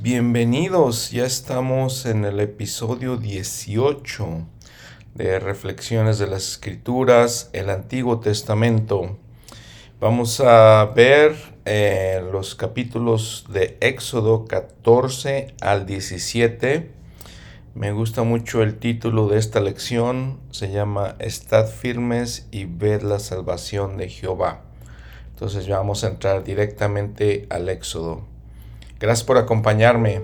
Bienvenidos. Ya estamos en el episodio 18 de Reflexiones de las Escrituras, el Antiguo Testamento. Vamos a ver eh, los capítulos de Éxodo 14 al 17. Me gusta mucho el título de esta lección. Se llama Estad firmes y ved la salvación de Jehová. Entonces vamos a entrar directamente al Éxodo. Gracias por acompañarme.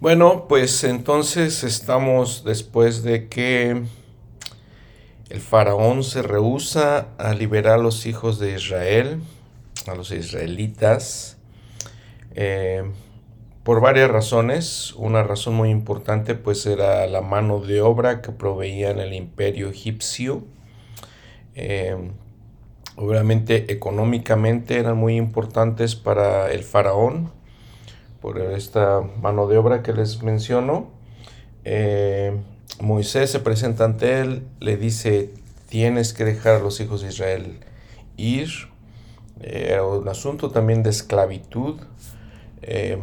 Bueno, pues entonces estamos después de que el faraón se rehúsa a liberar a los hijos de Israel, a los israelitas, eh, por varias razones. Una razón muy importante pues era la mano de obra que proveía en el imperio egipcio. Eh, obviamente económicamente eran muy importantes para el faraón por esta mano de obra que les menciono. Eh, Moisés se presenta ante él, le dice, tienes que dejar a los hijos de Israel ir. Eh, era un asunto también de esclavitud. Eh,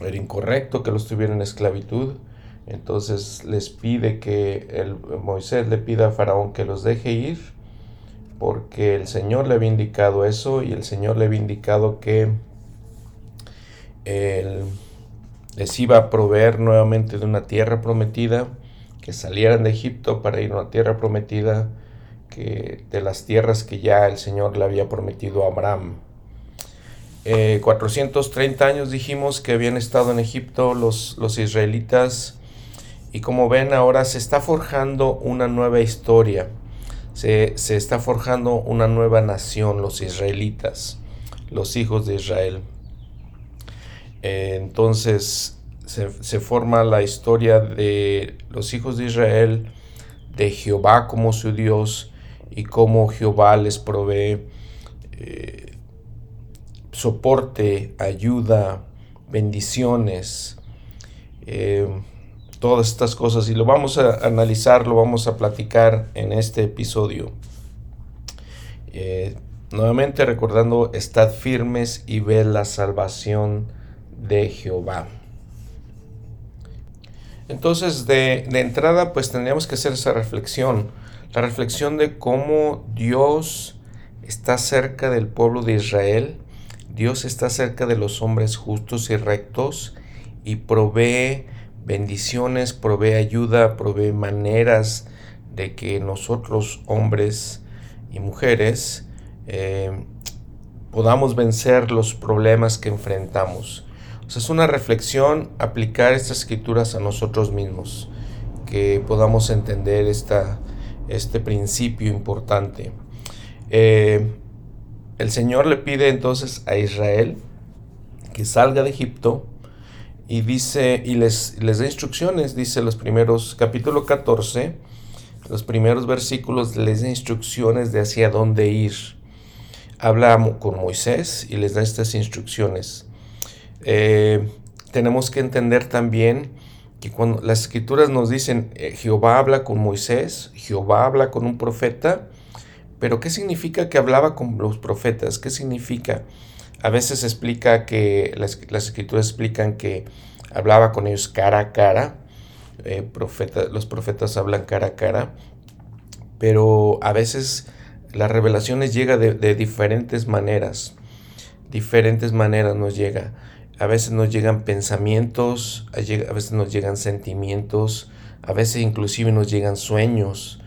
era incorrecto que los tuvieran en esclavitud. Entonces les pide que el, Moisés le pida a Faraón que los deje ir, porque el Señor le había indicado eso y el Señor le había indicado que les iba a proveer nuevamente de una tierra prometida, que salieran de Egipto para ir a una tierra prometida, que de las tierras que ya el Señor le había prometido a Abraham. 430 eh, años dijimos que habían estado en Egipto los, los israelitas y como ven ahora se está forjando una nueva historia, se, se está forjando una nueva nación, los israelitas, los hijos de Israel. Entonces se, forma la historia de los hijos de Israel, de Jehová como su Dios y cómo Jehová les provee eh, soporte, ayuda, bendiciones, eh, todas estas cosas. Y lo vamos a analizar, lo vamos a platicar en este episodio. nuevamente recordando, estad firmes y ve la salvación de Jehová. Entonces, de, entrada, pues tendríamos que hacer esa reflexión, la reflexión de cómo Dios está cerca del pueblo de Israel, Dios está cerca de los hombres justos y rectos y provee bendiciones, provee ayuda, provee maneras de que nosotros, hombres y mujeres, eh, podamos vencer los problemas que enfrentamos. Es una reflexión aplicar estas escrituras a nosotros mismos, que podamos entender esta, este principio importante. Eh, el Señor le pide entonces a Israel que salga de Egipto y dice y les, les da instrucciones, dice los primeros capítulo 14, los primeros versículos les da instrucciones de hacia dónde ir. Habla con Moisés y les da estas instrucciones. Eh, tenemos que entender también que cuando las escrituras nos dicen eh, Jehová habla con Moisés, Jehová habla con un profeta, pero ¿qué significa que hablaba con los profetas? ¿Qué significa? A veces explica que las, escrituras explican que hablaba con ellos cara a cara, eh, los profetas hablan cara a cara, pero a veces las revelaciones llegan de, de diferentes maneras, diferentes maneras nos llega. A veces nos llegan pensamientos, a veces nos llegan sentimientos, a veces inclusive nos llegan sueños.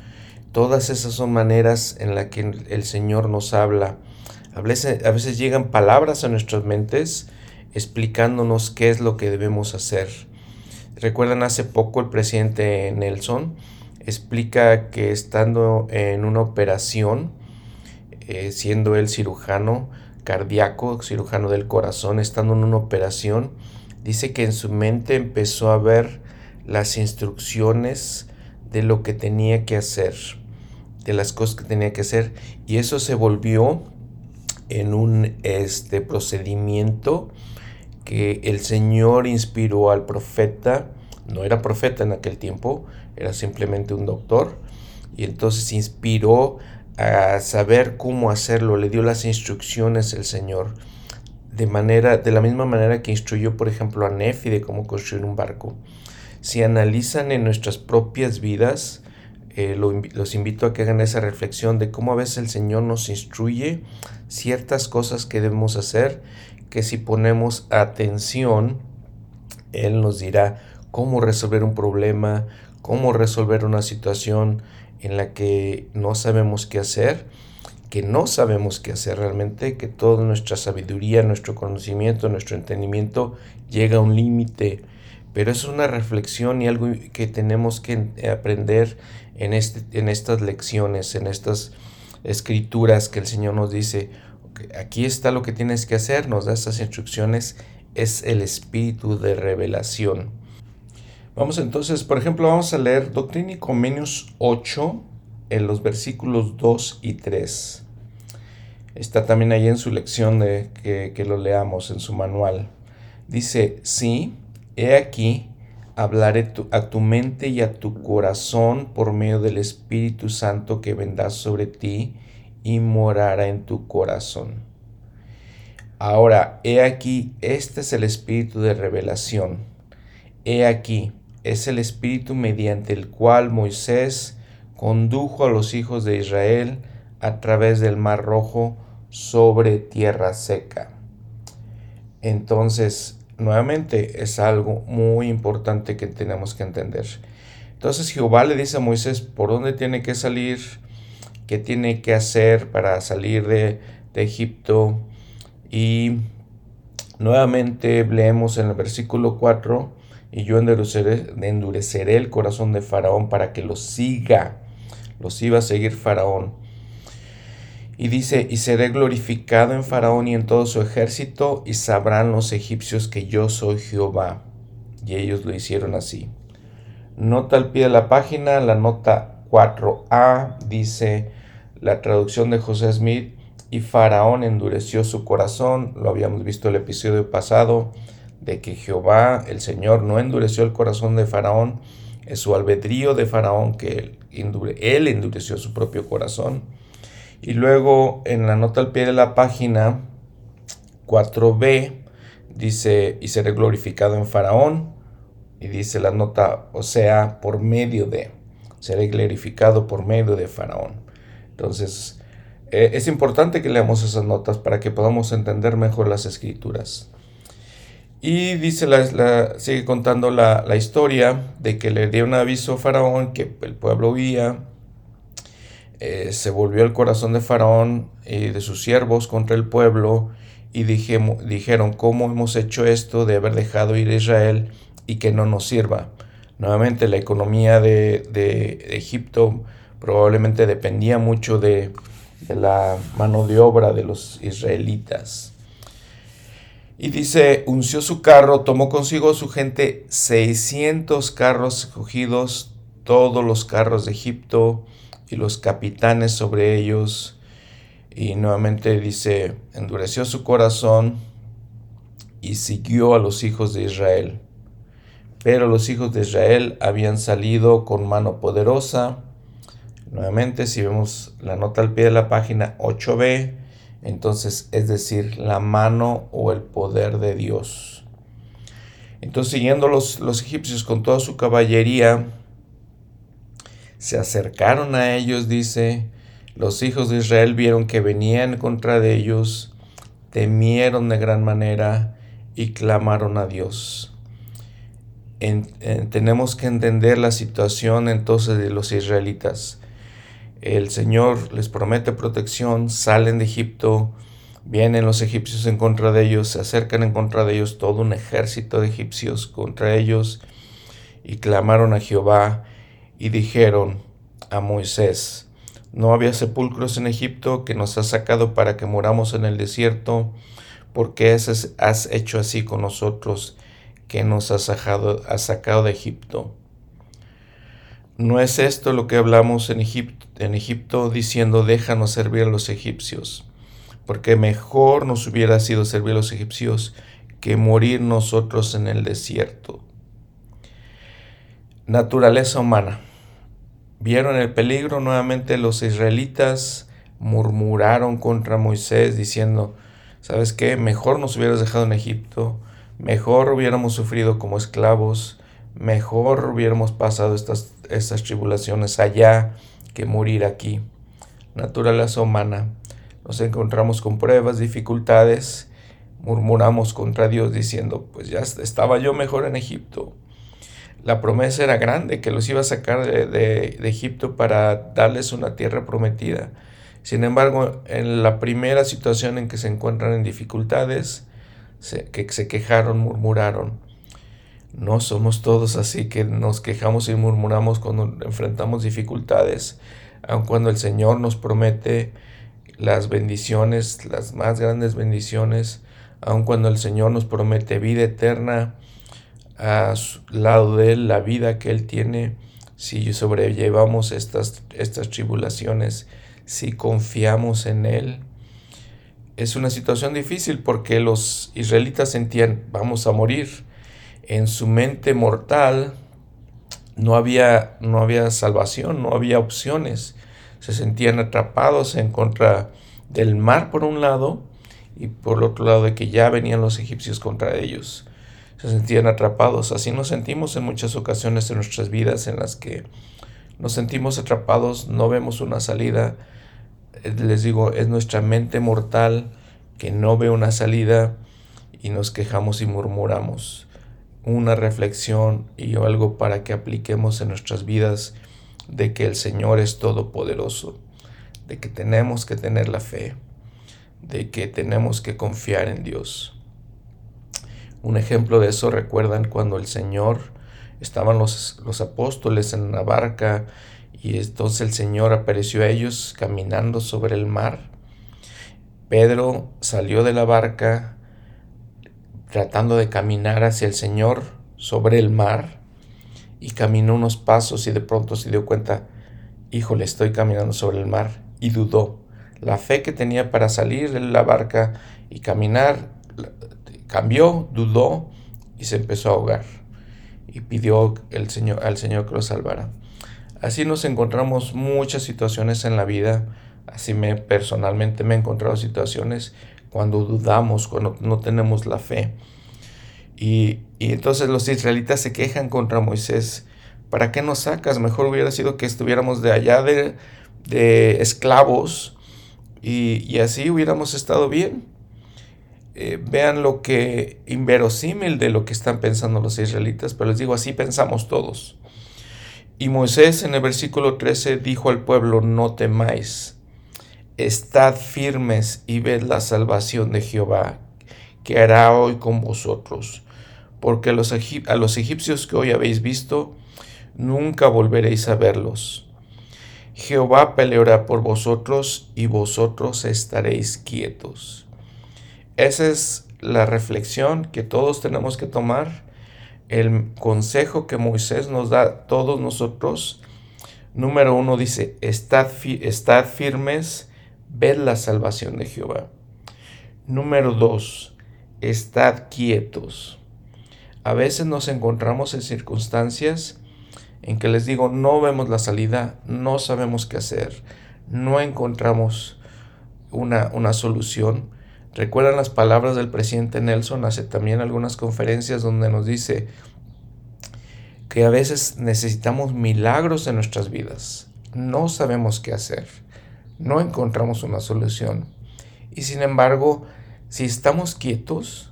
Todas esas son maneras en las que el Señor nos habla. A veces, a veces llegan palabras a nuestras mentes explicándonos qué es lo que debemos hacer. Recuerdan hace poco el presidente Nelson explica que estando en una operación, eh, siendo él cirujano, cardíaco, cirujano del corazón, estando en una operación, dice que en su mente empezó a ver las instrucciones de lo que tenía que hacer, de las cosas que tenía que hacer, y eso se volvió en un este, procedimiento que el Señor inspiró al profeta, no era profeta en aquel tiempo, era simplemente un doctor, y entonces inspiró a saber cómo hacerlo, le dio las instrucciones el Señor, de, manera, de la misma manera que instruyó, por ejemplo, a Nefi de cómo construir un barco. Si analizan en nuestras propias vidas, eh, los invito a que hagan esa reflexión de cómo a veces el Señor nos instruye ciertas cosas que debemos hacer, que si ponemos atención, Él nos dirá cómo resolver un problema, cómo resolver una situación en la que no sabemos qué hacer, que no sabemos qué hacer realmente, que toda nuestra sabiduría, nuestro conocimiento, nuestro entendimiento llega a un límite. Pero es una reflexión y algo que tenemos que aprender en, este, en estas lecciones, en estas escrituras que el Señor nos dice, aquí está lo que tienes que hacer, nos da estas instrucciones, es el espíritu de revelación. Vamos entonces, por ejemplo, vamos a leer Doctrina y Comenios 8 en los versículos 2 y 3. Está también ahí en su lección de que, que lo leamos en su manual. Dice, sí, he aquí, hablaré a tu mente y a tu corazón por medio del Espíritu Santo que vendrá sobre ti y morará en tu corazón. Ahora, he aquí, este es el Espíritu de revelación. He aquí, es el Espíritu mediante el cual Moisés condujo a los hijos de Israel a través del Mar Rojo sobre tierra seca. Entonces, nuevamente es algo muy importante que tenemos que entender. Entonces Jehová le dice a Moisés por dónde tiene que salir, qué tiene que hacer para salir de, Egipto. Y nuevamente leemos en el versículo 4, y yo endureceré, el corazón de Faraón para que lo siga. Los iba a seguir Faraón. Y dice, y seré glorificado en Faraón y en todo su ejército, y sabrán los egipcios que yo soy Jehová. Y ellos lo hicieron así. Nota al pie de la página, la nota 4a dice la traducción de José Smith, y Faraón endureció su corazón, lo habíamos visto el episodio pasado, de que Jehová, el Señor, no endureció el corazón de Faraón, es su albedrío de Faraón que él endureció su propio corazón. Y luego en la nota al pie de la página 4b dice, y seré glorificado en Faraón. Y dice la nota, o sea, por medio de, seré glorificado por medio de Faraón. Entonces, eh, es importante que leamos esas notas para que podamos entender mejor las escrituras. Y dice la, sigue contando la, la, historia de que le dio un aviso a Faraón que el pueblo huía eh, se volvió el corazón de Faraón y de sus siervos contra el pueblo y dijeron, ¿cómo hemos hecho esto de haber dejado ir a Israel y que no nos sirva? Nuevamente la economía de, Egipto probablemente dependía mucho de, de la mano de obra de los israelitas. Y dice, unció su carro, tomó consigo su gente 600 carros escogidos, todos los carros de Egipto, y los capitanes sobre ellos. Y nuevamente dice, endureció su corazón y siguió a los hijos de Israel. Pero los hijos de Israel habían salido con mano poderosa. Nuevamente, si vemos la nota al pie de la página 8b, entonces es decir, la mano o el poder de Dios. Entonces, siguiendo los, los egipcios con toda su caballería, se acercaron a ellos, dice, los hijos de Israel vieron que venían contra de ellos, temieron de gran manera y clamaron a Dios. tenemos que entender la situación entonces de los israelitas. El Señor les promete protección, salen de Egipto, vienen los egipcios en contra de ellos, se acercan en contra de ellos todo un ejército de egipcios contra ellos y clamaron a Jehová y dijeron a Moisés, ¿no había sepulcros en Egipto que nos has sacado para que moramos en el desierto? ¿Por qué has hecho así con nosotros que nos has sacado, has sacado de Egipto? ¿No es esto lo que hablamos en Egipto, en Egipto diciendo déjanos servir a los egipcios? porque mejor nos hubiera sido servir a los egipcios que morir nosotros en el desierto. Naturaleza humana. Vieron el peligro nuevamente los israelitas murmuraron contra Moisés diciendo, ¿sabes qué? Mejor nos hubieras dejado en Egipto, mejor hubiéramos sufrido como esclavos, mejor hubiéramos pasado estas, estas tribulaciones allá que morir aquí. Naturaleza humana. Nos encontramos con pruebas, dificultades, murmuramos contra Dios diciendo, pues ya estaba yo mejor en Egipto. La promesa era grande, que los iba a sacar de, de Egipto para darles una tierra prometida. Sin embargo, en la primera situación en que se encuentran en dificultades, que se quejaron, murmuraron. No somos todos así que nos quejamos y murmuramos cuando enfrentamos dificultades, aun cuando el Señor nos promete las bendiciones, las más grandes bendiciones, aun cuando el Señor nos promete vida eterna a su lado de Él, la vida que Él tiene, si sobrellevamos estas, estas tribulaciones si confiamos en Él. Es una situación difícil porque los israelitas sentían, vamos a morir. En su mente mortal no había, no había salvación, no había opciones. Se sentían atrapados en contra del mar por un lado y por el otro lado de que ya venían los egipcios contra ellos. Se sentían atrapados. Así nos sentimos en muchas ocasiones en nuestras vidas en las que nos sentimos atrapados, no vemos una salida. Eh, les digo, es nuestra mente mortal que no ve una salida y nos quejamos y murmuramos. Una reflexión y algo para que apliquemos en nuestras vidas de que el Señor es todopoderoso, de que tenemos que tener la fe, de que tenemos que confiar en Dios. Un ejemplo de eso recuerdan cuando el Señor estaban los, los apóstoles en la barca y entonces el Señor apareció a ellos caminando sobre el mar. Pedro salió de la barca tratando de caminar hacia el Señor sobre el mar y caminó unos pasos y de pronto se dio cuenta, híjole, estoy caminando sobre el mar y dudó. La fe que tenía para salir de la barca y caminar cambió, dudó y se empezó a ahogar y pidió el Señor, al Señor que lo salvara. Así nos encontramos muchas situaciones en la vida. Así me personalmente me he encontrado situaciones cuando dudamos, cuando no tenemos la fe. Y, entonces los israelitas se quejan contra Moisés. ¿Para qué nos sacas? Mejor hubiera sido que estuviéramos de allá de, de esclavos y, y, así hubiéramos estado bien. Eh, vean lo que inverosímil de lo que están pensando los israelitas, pero les digo, así pensamos todos. Y Moisés en el versículo 13 dijo al pueblo, no temáis, estad firmes y ved la salvación de Jehová, que hará hoy con vosotros, porque los a los egipcios que hoy habéis visto, nunca volveréis a verlos. Jehová peleará por vosotros y vosotros estaréis quietos. Esa es la reflexión que todos tenemos que tomar, el consejo que Moisés nos da a todos nosotros. Número uno dice, estad, estad firmes, ved la salvación de Jehová. Número dos, estad quietos. A veces nos encontramos en circunstancias en que les digo, no vemos la salida, no sabemos qué hacer, no encontramos una, una solución Recuerdan las palabras del presidente Nelson hace también algunas conferencias donde nos dice que a veces necesitamos milagros en nuestras vidas. No sabemos qué hacer. No encontramos una solución. Y sin embargo, si estamos quietos,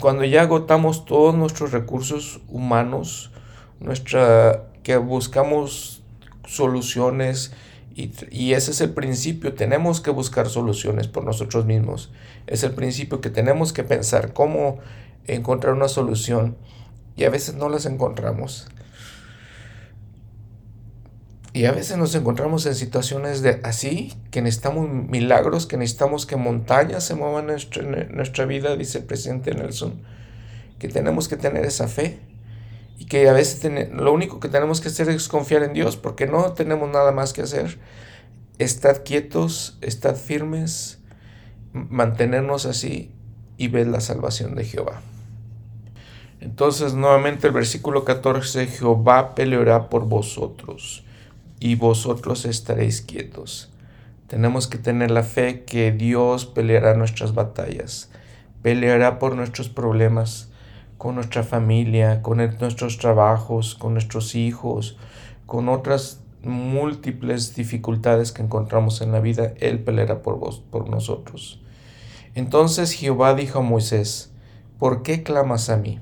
cuando ya agotamos todos nuestros recursos humanos, nuestra, que buscamos soluciones, y, ese es el principio, tenemos que buscar soluciones por nosotros mismos. Es el principio que tenemos que pensar cómo encontrar una solución y a veces no las encontramos. Y a veces nos encontramos en situaciones de así, que necesitamos milagros, que necesitamos que montañas se muevan en nuestra vida, dice el presidente Nelson, que tenemos que tener esa fe y que a veces lo único que tenemos que hacer es confiar en Dios porque no tenemos nada más que hacer. Estad quietos, estad firmes mantenernos así y ver la salvación de Jehová. Entonces nuevamente el versículo 14, Jehová peleará por vosotros y vosotros estaréis quietos. Tenemos que tener la fe que Dios peleará nuestras batallas, peleará por nuestros problemas, con nuestra familia, con nuestros trabajos, con nuestros hijos, con otras múltiples dificultades que encontramos en la vida, Él peleará por vos, por nosotros. Entonces Jehová dijo a Moisés, ¿por qué clamas a mí?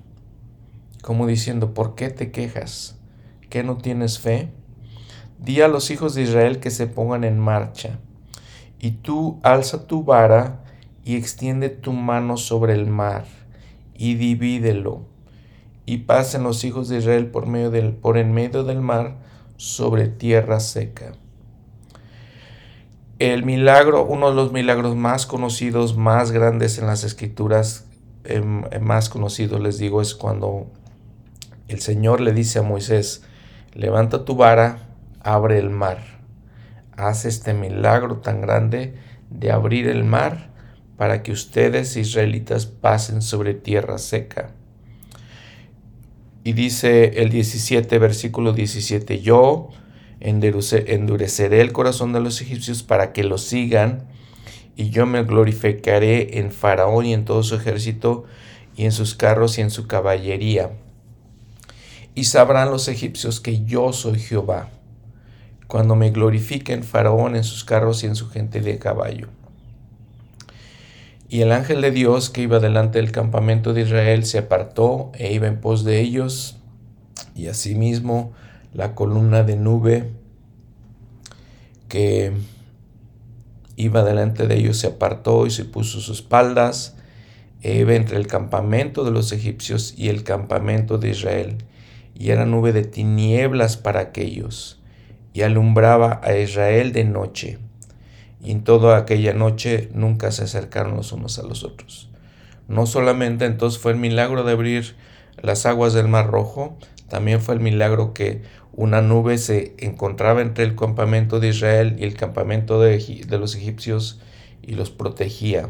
Como diciendo, ¿por qué te quejas? ¿Que no tienes fe? Di a los hijos de Israel que se pongan en marcha, y tú alza tu vara y extiende tu mano sobre el mar, y divídelo, y pasen los hijos de Israel por, medio del, por en medio del mar sobre tierra seca. El milagro, uno de los milagros más conocidos, más grandes en las escrituras, em, em, más conocido les digo, es cuando el Señor le dice a Moisés, levanta tu vara, abre el mar. Haz este milagro tan grande de abrir el mar para que ustedes, israelitas, pasen sobre tierra seca. Y dice el 17, versículo 17, yo endureceré el corazón de los egipcios para que lo sigan, y yo me glorificaré en Faraón y en todo su ejército, y en sus carros y en su caballería. Y sabrán los egipcios que yo soy Jehová, cuando me glorifiquen Faraón en sus carros y en su gente de caballo. Y el ángel de Dios que iba delante del campamento de Israel se apartó e iba en pos de ellos, y asimismo la columna de nube que iba delante de ellos se apartó y se puso sus espaldas e iba entre el campamento de los egipcios y el campamento de Israel, y era nube de tinieblas para aquellos, y alumbraba a Israel de noche, y en toda aquella noche nunca se acercaron los unos a los otros. No solamente entonces fue el milagro de abrir las aguas del Mar Rojo, también fue el milagro que una nube se encontraba entre el campamento de Israel y el campamento de, los egipcios y los protegía.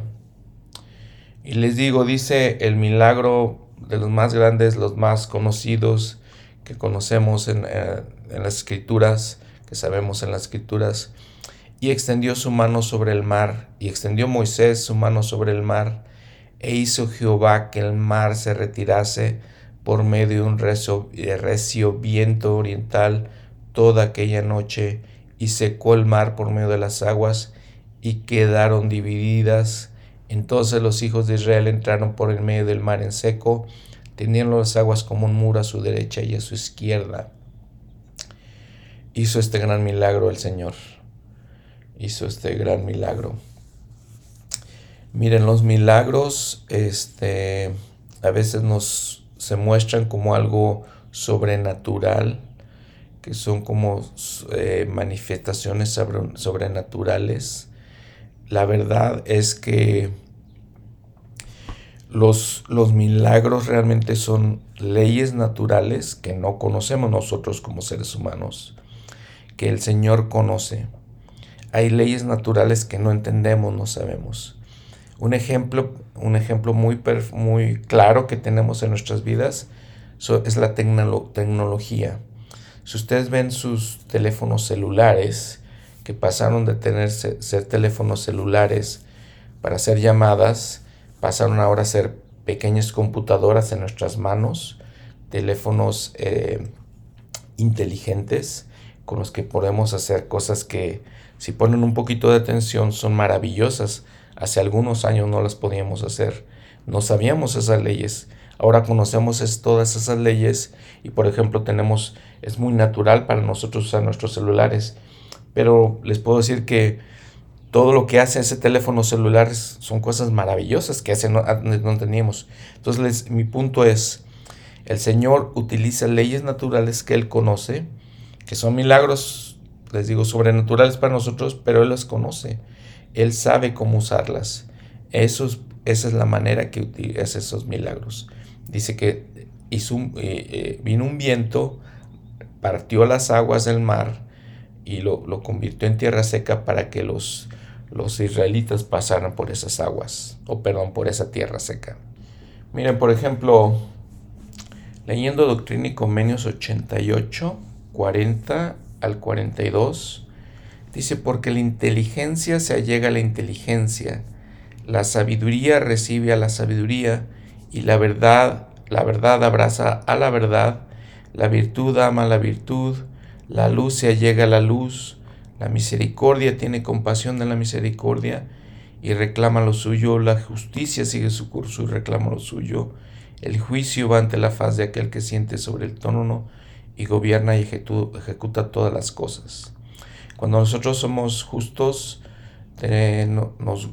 Y les digo, dice el milagro de los más grandes, los más conocidos que conocemos en, eh, en las escrituras, que sabemos en las escrituras, y extendió su mano sobre el mar, y extendió Moisés su mano sobre el mar, e hizo Jehová que el mar se retirase por medio de un eh, recio, viento oriental toda aquella noche y secó el mar por medio de las aguas y quedaron divididas. Entonces los hijos de Israel entraron por el medio del mar en seco, teniendo las aguas como un muro a su derecha y a su izquierda. Hizo este gran milagro el Señor. Hizo este gran milagro. Miren, los milagros, este, a veces nos se muestran como algo sobrenatural, que son como eh, manifestaciones sobrenaturales. La verdad es que los, los milagros realmente son leyes naturales que no conocemos nosotros como seres humanos, que el Señor conoce. Hay leyes naturales que no entendemos, no sabemos. Un ejemplo, un ejemplo muy, muy claro que tenemos en nuestras vidas es la tecnología. Si ustedes ven sus teléfonos celulares, que pasaron de ser teléfonos celulares para hacer llamadas, pasaron ahora a ser pequeñas computadoras en nuestras manos, teléfonos eh, inteligentes con los que podemos hacer cosas que si ponen un poquito de atención son maravillosas Hace algunos años no las podíamos hacer. No sabíamos esas leyes. Ahora conocemos todas esas leyes y por ejemplo tenemos, es muy natural para nosotros usar nuestros celulares. Pero les puedo decir que todo lo que hace ese teléfono celular son cosas maravillosas que hace no, no teníamos. Entonces mi punto es, el Señor utiliza leyes naturales que Él conoce, que son milagros, les digo, sobrenaturales para nosotros, pero Él las conoce. Él sabe cómo usarlas. esa es la manera que utiliza esos milagros. Dice que hizo eh, eh, vino un viento, partió las aguas del mar y lo, convirtió en tierra seca para que los, los israelitas pasaran por esas aguas, o perdón, por esa tierra seca. Miren, por ejemplo, leyendo Doctrina y Convenios 88, 40 al 42, dice, porque la inteligencia se allega a la inteligencia, la sabiduría recibe a la sabiduría, y la verdad, la verdad abraza a la verdad, la virtud ama a la virtud, la luz se allega a la luz, la misericordia tiene compasión de la misericordia y reclama lo suyo, la justicia sigue su curso y reclama lo suyo, el juicio va ante la faz de aquel que siente sobre el trono y gobierna y ejecuta todas las cosas. Cuando nosotros somos justos, nos,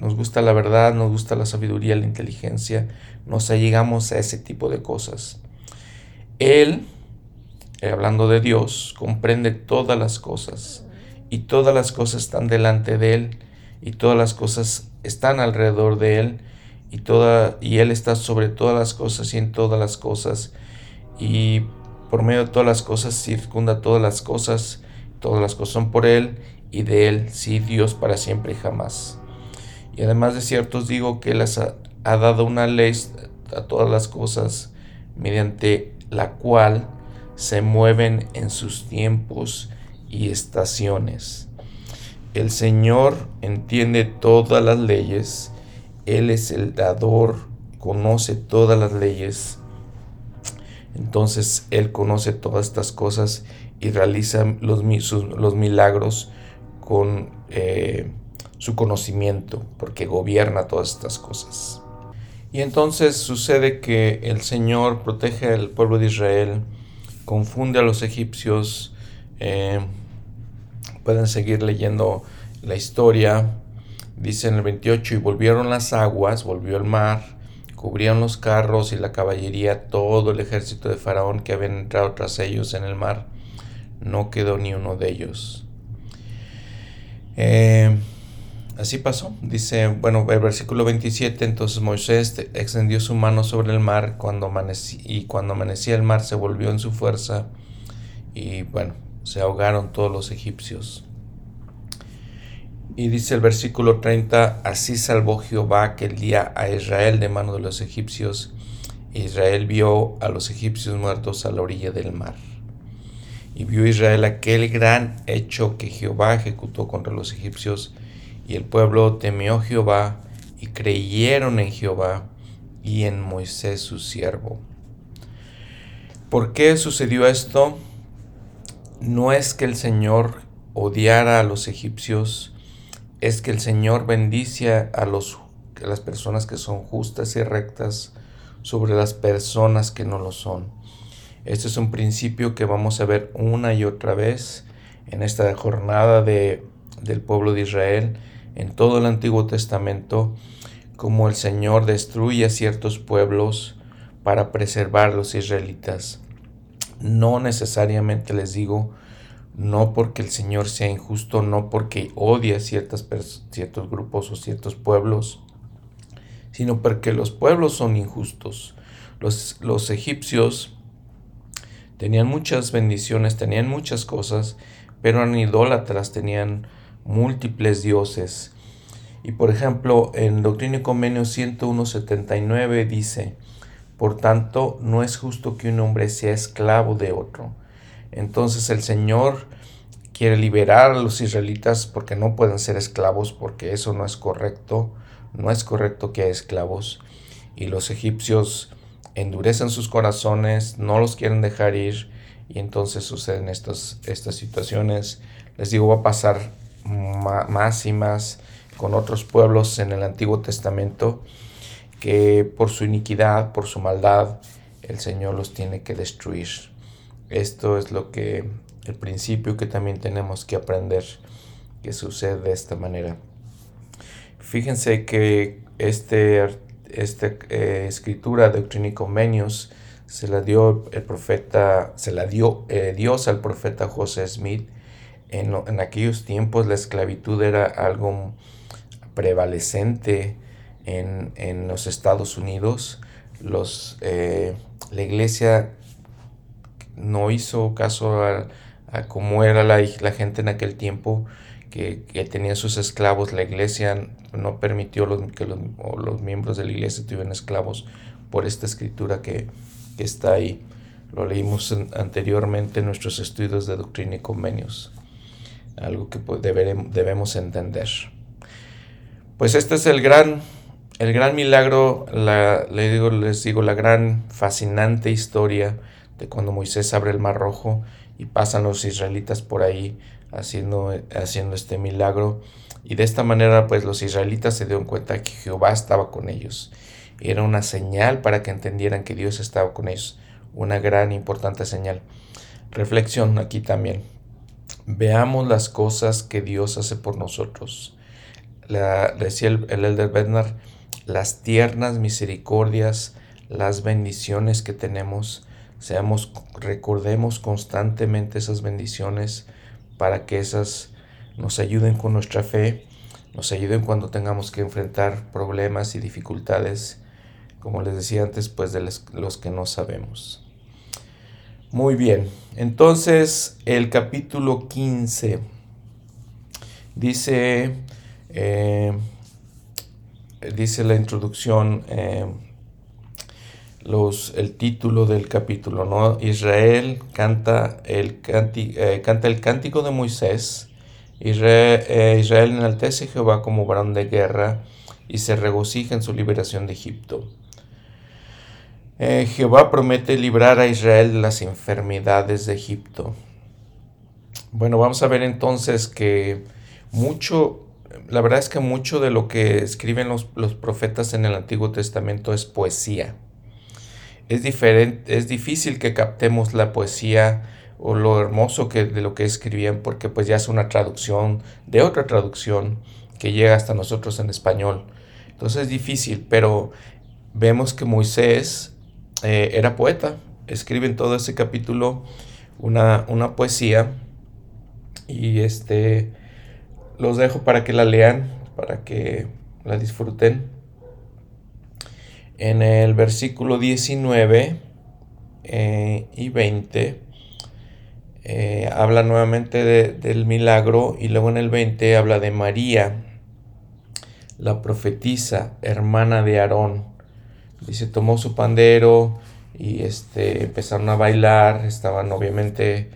nos gusta la verdad, nos gusta la sabiduría, la inteligencia, nos allegamos a ese tipo de cosas. Él, eh, hablando de Dios, comprende todas las cosas y todas las cosas están delante de Él y todas las cosas están alrededor de Él y, toda, y Él está sobre todas las cosas y en todas las cosas y por medio de todas las cosas circunda todas las cosas, todas las cosas son por Él y de Él, sí, Dios para siempre y jamás. Y además de cierto os digo que Él ha, dado una ley a todas las cosas mediante la cual se mueven en sus tiempos y estaciones. El Señor entiende todas las leyes, Él es el dador, conoce todas las leyes. Entonces Él conoce todas estas cosas y realiza los, los milagros con eh, su conocimiento, porque gobierna todas estas cosas. Y entonces sucede que el Señor protege al pueblo de Israel, confunde a los egipcios, eh, pueden seguir leyendo la historia. Dice en el 28, y volvieron las aguas, volvió el mar, cubrían los carros y la caballería, todo el ejército de Faraón que habían entrado tras ellos en el mar. No quedó ni uno de ellos. Eh, así pasó. Dice, bueno, el versículo 27, entonces Moisés extendió su mano sobre el mar cuando y cuando amanecía el mar se volvió en su fuerza y bueno, se ahogaron todos los egipcios. Y dice el versículo 30, así salvó Jehová aquel día a Israel de mano de los egipcios. Israel vio a los egipcios muertos a la orilla del mar. Y vio Israel aquel gran hecho que Jehová ejecutó contra los egipcios, y el pueblo temió Jehová, y creyeron en Jehová y en Moisés su siervo. ¿Por qué sucedió esto? no es que el Señor odiara a los egipcios, es que el Señor bendice a, los, las personas que son justas y rectas sobre las personas que no lo son. Este es un principio que vamos a ver una y otra vez en esta jornada de, del pueblo de Israel, en todo el Antiguo Testamento, como el Señor destruye a ciertos pueblos para preservar a los israelitas. No necesariamente les digo, no porque el Señor sea injusto, no porque odia ciertas ciertos grupos o ciertos pueblos, sino porque los pueblos son injustos. Los, los egipcios tenían muchas bendiciones, tenían muchas cosas, pero eran idólatras, tenían múltiples dioses. Y por ejemplo, en Doctrina y Convenio 101.79 dice, por tanto, no es justo que un hombre sea esclavo de otro. Entonces el Señor quiere liberar a los israelitas porque no pueden ser esclavos, porque eso no es correcto. No es correcto que haya esclavos. Y los egipcios endurecen sus corazones, no los quieren dejar ir. Y entonces suceden estas, estas situaciones. Les digo, va a pasar más y más con otros pueblos en el Antiguo Testamento que por su iniquidad, por su maldad, el Señor los tiene que destruir. Esto es lo que el principio que también tenemos que aprender que sucede de esta manera. Fíjense que este, esta eh, escritura y Convenios se la dio el profeta, se la dio eh, Dios al profeta José Smith. En, en aquellos tiempos la esclavitud era algo prevalecente en, los Estados Unidos, los, eh, la iglesia no hizo caso a, cómo era la, la, gente en aquel tiempo, que, tenía sus esclavos. La iglesia no permitió que los, miembros de la iglesia tuvieran esclavos por esta escritura que, está ahí. Lo leímos anteriormente en nuestros estudios de doctrina y convenios. Algo que pues, debemos entender. Pues este es el gran, el gran milagro, la, le digo, les digo, la gran fascinante historia de cuando Moisés abre el mar rojo y pasan los israelitas por ahí haciendo, haciendo este milagro. Y de esta manera pues los israelitas se dieron cuenta que Jehová estaba con ellos. Era una señal para que entendieran que Dios estaba con ellos. Una gran importante señal. Reflexión aquí también. Veamos las cosas que Dios hace por nosotros. La, decía el, el Elder Bednar, las tiernas misericordias, las bendiciones que tenemos, Seamos, recordemos constantemente esas bendiciones para que esas nos ayuden con nuestra fe, nos ayuden cuando tengamos que enfrentar problemas y dificultades, como les decía antes, pues de los que no sabemos. Muy bien, entonces el capítulo 15 dice, eh, dice la introducción, eh, los, el título del capítulo, ¿no? Israel canta el, eh, canta el cántico de Moisés. Israel, eh, Israel enaltece a Jehová como varón de guerra y se regocija en su liberación de Egipto. Eh, Jehová promete librar a Israel de las enfermedades de Egipto. Bueno, vamos a ver entonces que mucho, la verdad es que mucho de lo que escriben los, los profetas en el Antiguo Testamento es poesía es diferente, es difícil que captemos la poesía o lo hermoso que, de lo que escribían porque pues ya es una traducción de otra traducción que llega hasta nosotros en español. Entonces es difícil, pero vemos que Moisés eh, era poeta, escribe en todo ese capítulo una, una poesía y este los dejo para que la lean, para que la disfruten en el versículo 19 eh, y 20 eh, habla nuevamente del milagro y luego en el 20 habla de María, la profetisa, hermana de Aarón. Dice, tomó su pandero y este, empezaron a bailar, estaban obviamente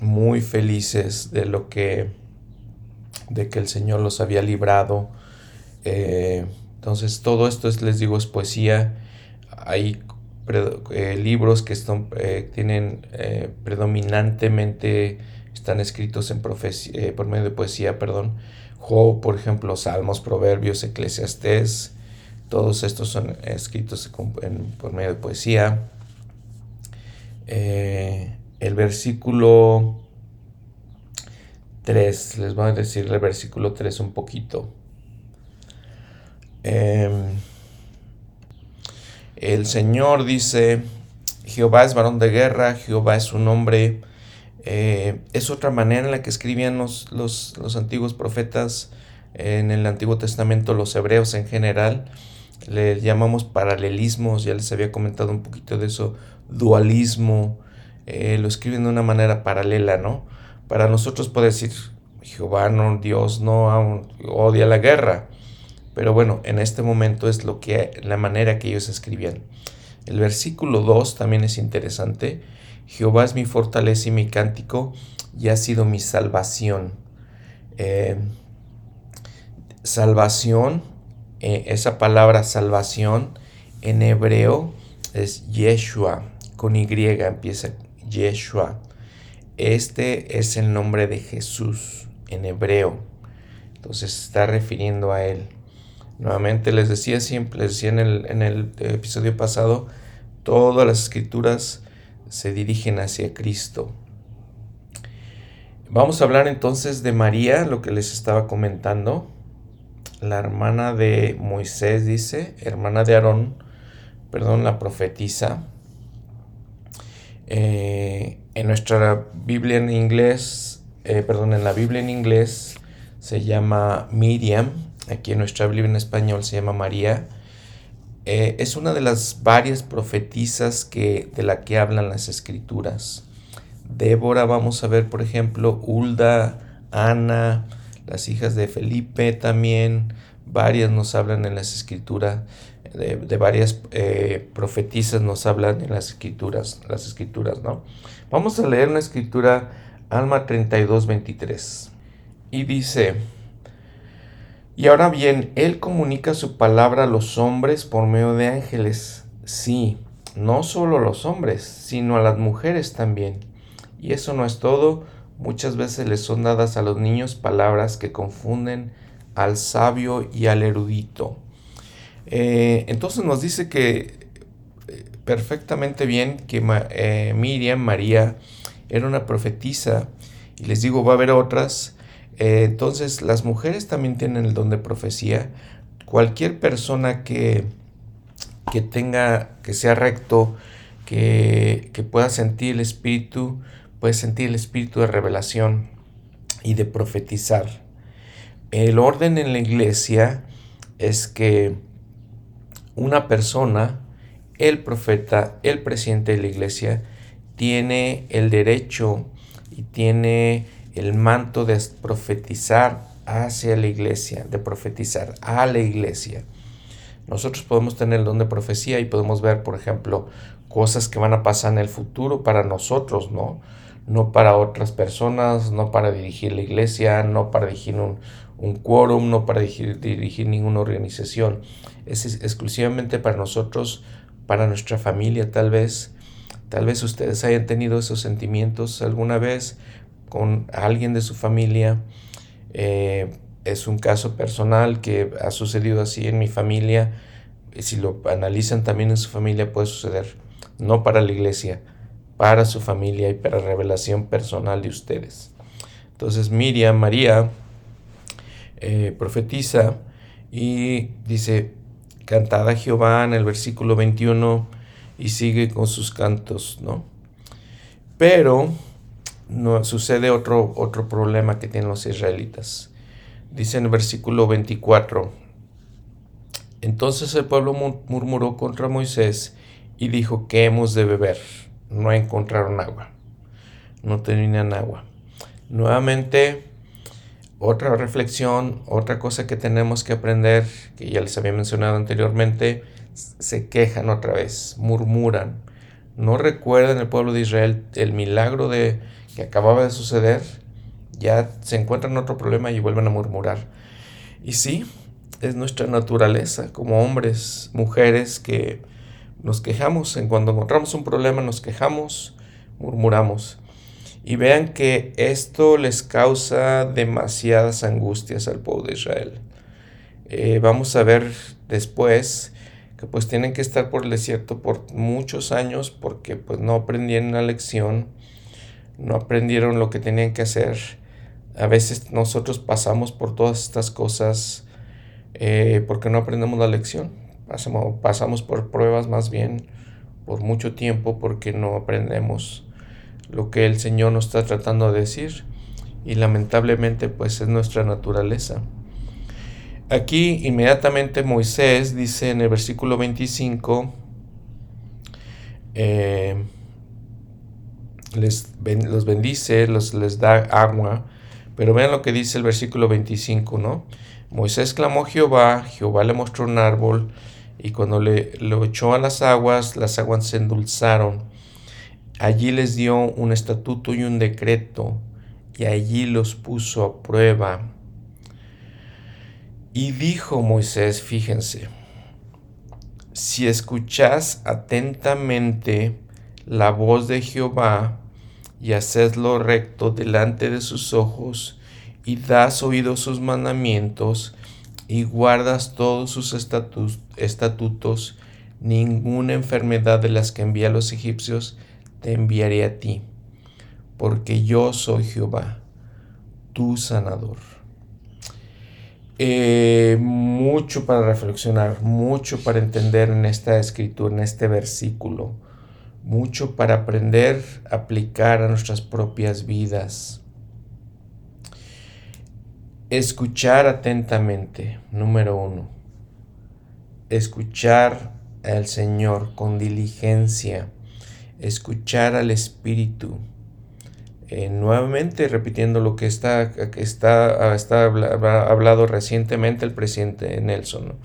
muy felices de lo que, de que el Señor los había librado. Eh, entonces todo esto es, les digo, es poesía. Hay eh, libros que están, eh, tienen eh, predominantemente, están escritos en por medio de poesía, perdón. Job, por ejemplo, Salmos, Proverbios, Eclesiastés, todos estos son escritos por medio de poesía. el versículo 3, les voy a decir el versículo 3 un poquito. Em, el Señor dice, Jehová es varón de guerra, Jehová es su nombre. Eh, es otra manera en la que escribían los, los, antiguos profetas en el Antiguo Testamento, los hebreos en general. Le llamamos paralelismos, ya les había comentado un poquito de eso, dualismo. Eh, lo escriben de una manera paralela, ¿no? Para nosotros puede decir, Jehová no, Dios no odia la guerra. Pero bueno, en este momento es lo que la manera que ellos escribían. El versículo 2 también es interesante. Jehová es mi fortaleza y mi cántico y ha sido mi salvación. Eh, salvación, eh, esa palabra salvación en hebreo es Yeshua, con Y empieza Yeshua. Este es el nombre de Jesús en hebreo. Entonces está refiriendo a él. Nuevamente les decía siempre, les decía en el, en el episodio pasado, todas las escrituras se dirigen hacia Cristo. Vamos a hablar entonces de María, lo que les estaba comentando. La hermana de Moisés dice, hermana de Aarón, perdón, la profetisa. Eh, en nuestra Biblia en inglés, eh, perdón, en la Biblia en inglés se llama Miriam, aquí en nuestra Biblia en español se llama María, eh, es una de las varias profetisas que, de la que hablan las escrituras. Débora, vamos a ver, por ejemplo, Hulda, Ana, las hijas de Felipe también, varias nos hablan en las escrituras, de, varias eh, profetisas nos hablan en las escrituras, las escrituras, ¿no? Vamos a leer una escritura, Alma 32, 23. Y dice, y ahora bien, Él comunica su palabra a los hombres por medio de ángeles. Sí, no solo a los hombres, sino a las mujeres también. Y eso no es todo, muchas veces les son dadas a los niños palabras que confunden al sabio y al erudito. Eh, entonces nos dice que eh, perfectamente bien que eh, Miriam, María, era una profetisa, y les digo, va a haber otras. Entonces las mujeres también tienen el don de profecía. Cualquier persona que, que tenga, que sea recto, que, que pueda sentir el espíritu, puede sentir el espíritu de revelación y de profetizar. El orden en la iglesia es que una persona, el profeta, el presidente de la iglesia, tiene el derecho y tiene el manto de profetizar hacia la iglesia, de profetizar a la iglesia. Nosotros podemos tener el don de profecía y podemos ver, por ejemplo, cosas que van a pasar en el futuro para nosotros, ¿no? No para otras personas, no para dirigir la iglesia, no para dirigir un, un quórum, no para dirigir, ninguna organización. Es exclusivamente para nosotros, para nuestra familia tal vez. Tal vez ustedes hayan tenido esos sentimientos alguna vez con alguien de su familia. Eh, es un caso personal que ha sucedido así en mi familia. Si lo analizan también en su familia puede suceder. No para la iglesia, para su familia y para revelación personal de ustedes. Entonces Miriam, María, eh, profetiza y dice, cantada Jehová en el versículo 21 y sigue con sus cantos, ¿no? Pero no, sucede otro, otro problema que tienen los israelitas. Dice en el versículo 24, entonces el pueblo murmuró contra Moisés y dijo, ¿qué hemos de beber? No encontraron agua, no tenían agua. Nuevamente otra reflexión, otra cosa que tenemos que aprender, que ya les había mencionado anteriormente, se quejan otra vez, murmuran. No recuerdan el pueblo de Israel el milagro de que acababa de suceder, ya se encuentran en otro problema y vuelven a murmurar. Y sí, es nuestra naturaleza como hombres, mujeres que nos quejamos, en cuando encontramos un problema nos quejamos, murmuramos y vean que esto les causa demasiadas angustias al pueblo de Israel. Eh, vamos a ver después que pues tienen que estar por el desierto por muchos años porque pues no aprendieron la lección, no aprendieron lo que tenían que hacer. A veces nosotros pasamos por todas estas cosas eh, porque no aprendemos la lección. Pasamos, pasamos por pruebas más bien por mucho tiempo porque no aprendemos lo que el Señor nos está tratando de decir y lamentablemente pues es nuestra naturaleza. Aquí inmediatamente Moisés dice en el versículo 25, eh, les los bendice, les da agua, pero vean lo que dice el versículo 25, ¿no? Moisés clamó a Jehová, Jehová le mostró un árbol, y cuando le lo echó a las aguas, las aguas se endulzaron Allí les dio un estatuto y un decreto, y allí los puso a prueba. Y dijo Moisés, fíjense, si escuchás atentamente la voz de Jehová y haces lo recto delante de sus ojos, y das oído sus mandamientos, y guardas todos sus estatutos, ninguna enfermedad de las que envía a los egipcios te enviaré a ti, porque yo soy Jehová, tu sanador. Eh, mucho para reflexionar, mucho para entender en esta escritura, en este versículo, mucho para aprender aplicar a nuestras propias vidas. Escuchar atentamente, número uno. Escuchar al Señor con diligencia escuchar al Espíritu, eh, nuevamente repitiendo lo que está, está, está hablado recientemente el presidente Nelson,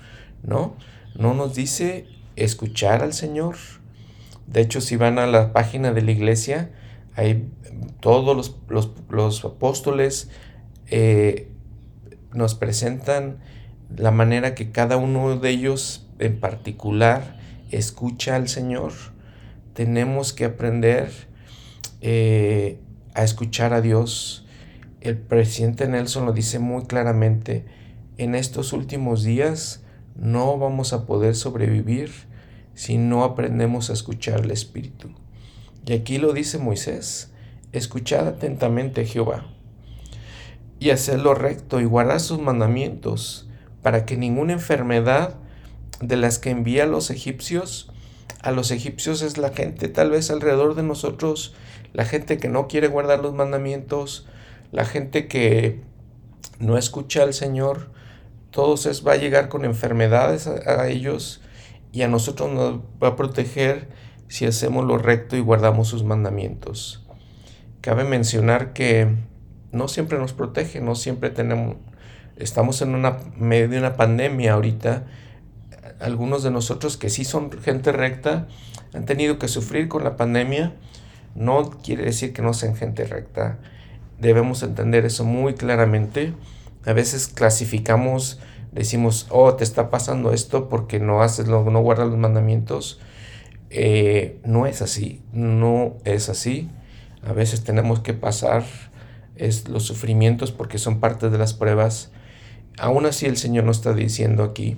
¿no? No nos dice escuchar al Señor. De hecho, si van a la página de la iglesia, hay todos los, apóstoles eh, nos presentan la manera que cada uno de ellos en particular escucha al Señor. Tenemos que aprender eh, a escuchar a Dios. El presidente Nelson lo dice muy claramente, en estos últimos días no vamos a poder sobrevivir si no aprendemos a escuchar al Espíritu. Y aquí lo dice Moisés, escuchad atentamente a Jehová y haced lo recto y guardad sus mandamientos para que ninguna enfermedad de las que envía a los egipcios, a los egipcios es la gente tal vez alrededor de nosotros la gente que no quiere guardar los mandamientos, la gente que no escucha al Señor, todos es, va a llegar con enfermedades a, ellos y a nosotros nos va a proteger si hacemos lo recto y guardamos sus mandamientos. Cabe mencionar que no siempre nos protege, no siempre tenemos, estamos en una medio de una pandemia ahorita. Algunos de nosotros que sí son gente recta han tenido que sufrir con la pandemia no quiere decir que no sean gente recta. Debemos entender eso muy claramente. A veces clasificamos, decimos, oh, te está pasando esto porque no haces, no, no guardas los mandamientos. Eh, no es así, no es así. A veces tenemos que pasar es, los sufrimientos porque son parte de las pruebas. Aún así el Señor nos está diciendo aquí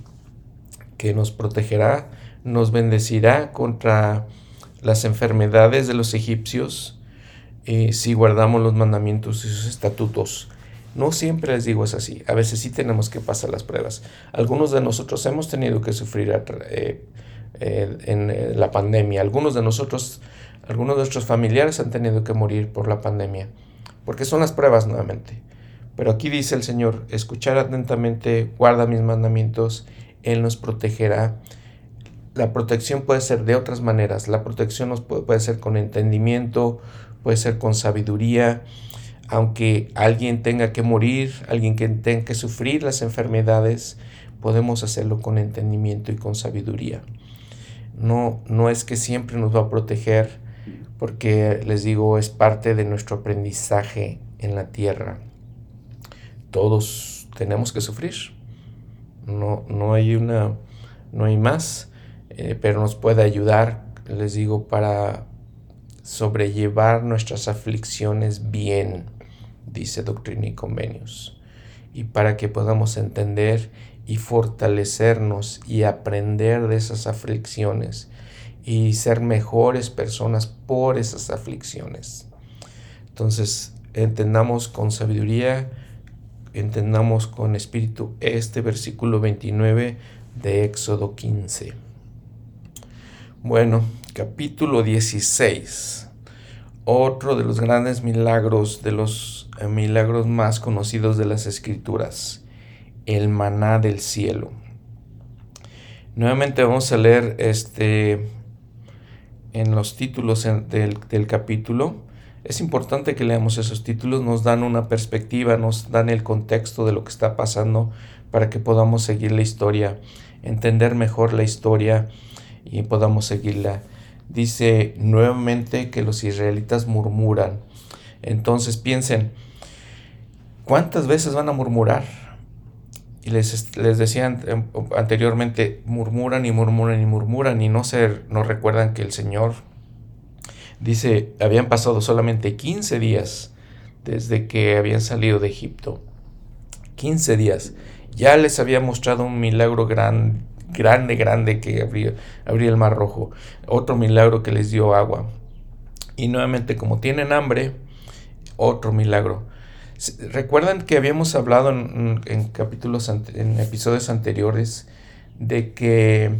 que nos protegerá, nos bendecirá contra las enfermedades de los egipcios eh, si guardamos los mandamientos y sus estatutos. No siempre les digo es así, a veces sí tenemos que pasar las pruebas. Algunos de nosotros hemos tenido que sufrir eh, eh, en la pandemia, algunos de nosotros, algunos de nuestros familiares han tenido que morir por la pandemia, porque son las pruebas nuevamente. Pero aquí dice el Señor, escuchar atentamente, guarda mis mandamientos, Él nos protegerá la protección puede ser de otras maneras. La protección puede, ser con entendimiento, puede ser con sabiduría. Aunque alguien tenga que morir, alguien que tenga que sufrir las enfermedades, podemos hacerlo con entendimiento y con sabiduría. No, no es que siempre nos va a proteger, porque les digo, es parte de nuestro aprendizaje en la tierra. Todos tenemos que sufrir. No, no hay una, no hay más. Eh, pero nos puede ayudar, les digo, para sobrellevar nuestras aflicciones bien, dice Doctrina y Convenios, y para que podamos entender y fortalecernos y aprender de esas aflicciones y ser mejores personas por esas aflicciones. Entonces, entendamos con sabiduría, entendamos con espíritu este versículo 29 de Éxodo 15. Bueno, capítulo 16. Otro de los grandes milagros, de los milagros más conocidos de las escrituras. El maná del cielo. Nuevamente vamos a leer este en los títulos del, del capítulo. Es importante que leamos esos títulos, nos dan una perspectiva, nos dan el contexto de lo que está pasando para que podamos seguir la historia, entender mejor la historia y podamos seguirla. Dice nuevamente que los israelitas murmuran. Entonces piensen, ¿cuántas veces van a murmurar? Y les, les decían anteriormente, murmuran y murmuran y murmuran y no, se, no recuerdan que el Señor dice, habían pasado solamente 15 días desde que habían salido de Egipto. 15 días. Ya les había mostrado un milagro grande grande, grande que abrió, el mar rojo. Otro milagro que les dio agua. Y nuevamente, como tienen hambre, otro milagro. Recuerdan que habíamos hablado en, capítulos, en episodios anteriores, de que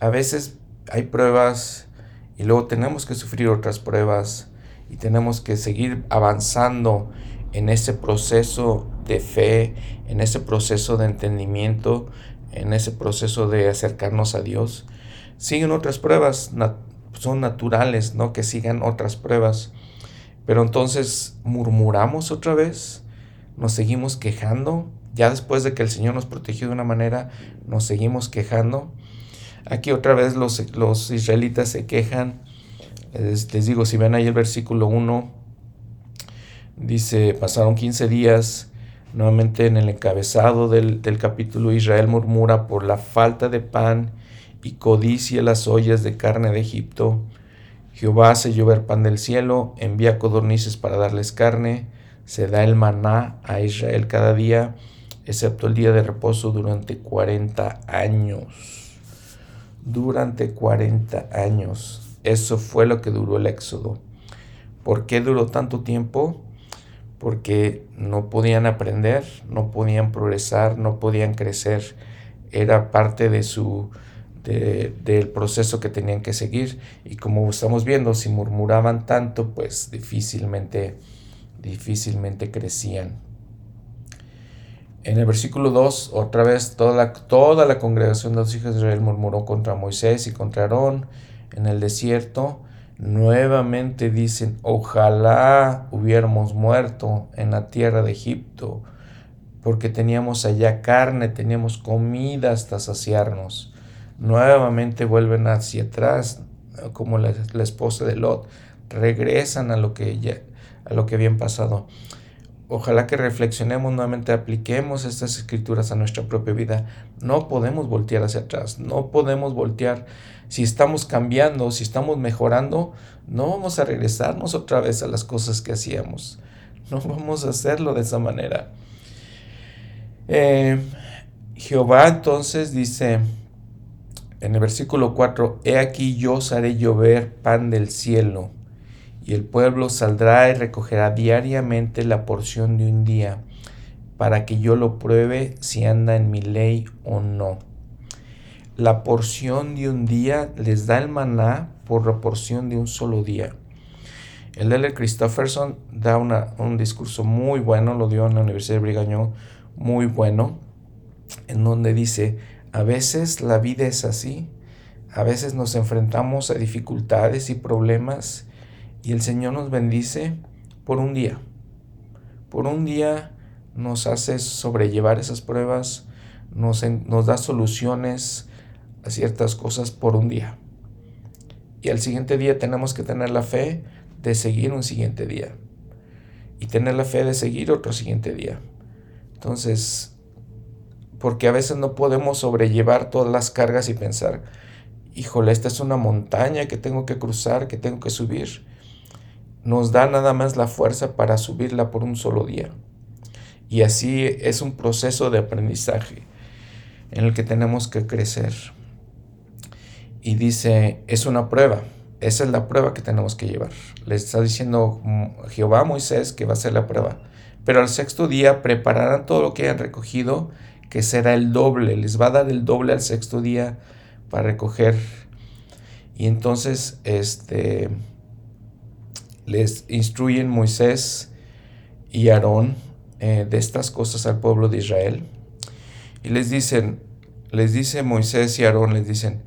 a veces hay pruebas y luego tenemos que sufrir otras pruebas y tenemos que seguir avanzando en ese proceso de fe, en ese proceso de entendimiento, en ese proceso de acercarnos a Dios. Siguen otras pruebas, son naturales, ¿no? Que sigan otras pruebas. Pero entonces murmuramos otra vez, nos seguimos quejando, ya después de que el Señor nos protegió de una manera, nos seguimos quejando. Aquí otra vez los, los israelitas se quejan. Les, digo, si ven ahí el versículo 1, dice, pasaron 15 días, nuevamente en el encabezado del, del capítulo, Israel murmura por la falta de pan y codicia las ollas de carne de Egipto. Jehová hace llover pan del cielo, envía codornices para darles carne, se da el maná a Israel cada día, excepto el día de reposo durante 40 años. Durante 40 años. Eso fue lo que duró el éxodo. ¿Por qué duró tanto tiempo? Porque no podían aprender, no podían progresar, no podían crecer. Era parte de su del proceso que tenían que seguir. Y como estamos viendo, si murmuraban tanto, pues difícilmente, difícilmente crecían. En el versículo 2, otra vez toda la, toda la congregación de los hijos de Israel murmuró contra Moisés y contra Aarón en el desierto. Nuevamente dicen, ojalá hubiéramos muerto en la tierra de Egipto, porque teníamos allá carne, teníamos comida hasta saciarnos nuevamente vuelven hacia atrás, como la, esposa de Lot, regresan a lo que ya, a lo que habían pasado. Ojalá que reflexionemos nuevamente, apliquemos estas escrituras a nuestra propia vida. No podemos voltear hacia atrás, no podemos voltear. Si estamos cambiando, si estamos mejorando, no vamos a regresarnos otra vez a las cosas que hacíamos. No vamos a hacerlo de esa manera. Eh, Jehová entonces dice, en el versículo 4, He aquí yo os haré llover pan del cielo, y el pueblo saldrá y recogerá diariamente la porción de un día, para que yo lo pruebe si anda en mi ley o no. La porción de un día les da el maná por la porción de un solo día. El L. Christopherson da un discurso muy bueno, lo dio en la Universidad de Brigaño, muy bueno, en donde dice, a veces la vida es así, a veces nos enfrentamos a dificultades y problemas y el Señor nos bendice por un día. Por un día nos hace sobrellevar esas pruebas, nos, da soluciones a ciertas cosas por un día. Y al siguiente día tenemos que tener la fe de seguir un siguiente día. Y tener la fe de seguir otro siguiente día. Entonces, porque a veces no podemos sobrellevar todas las cargas y pensar, híjole, esta es una montaña que tengo que cruzar, que tengo que subir. Nos da nada más la fuerza para subirla por un solo día. Y así es un proceso de aprendizaje en el que tenemos que crecer. Y dice, es una prueba. Esa es la prueba que tenemos que llevar. Le está diciendo Jehová a Moisés que va a ser la prueba. Pero al sexto día prepararán todo lo que hayan recogido que será el doble, les va a dar el doble al sexto día para recoger. Y entonces este, les instruyen Moisés y Aarón eh, de estas cosas al pueblo de Israel. Y les dicen, les dice Moisés y Aarón, les dicen,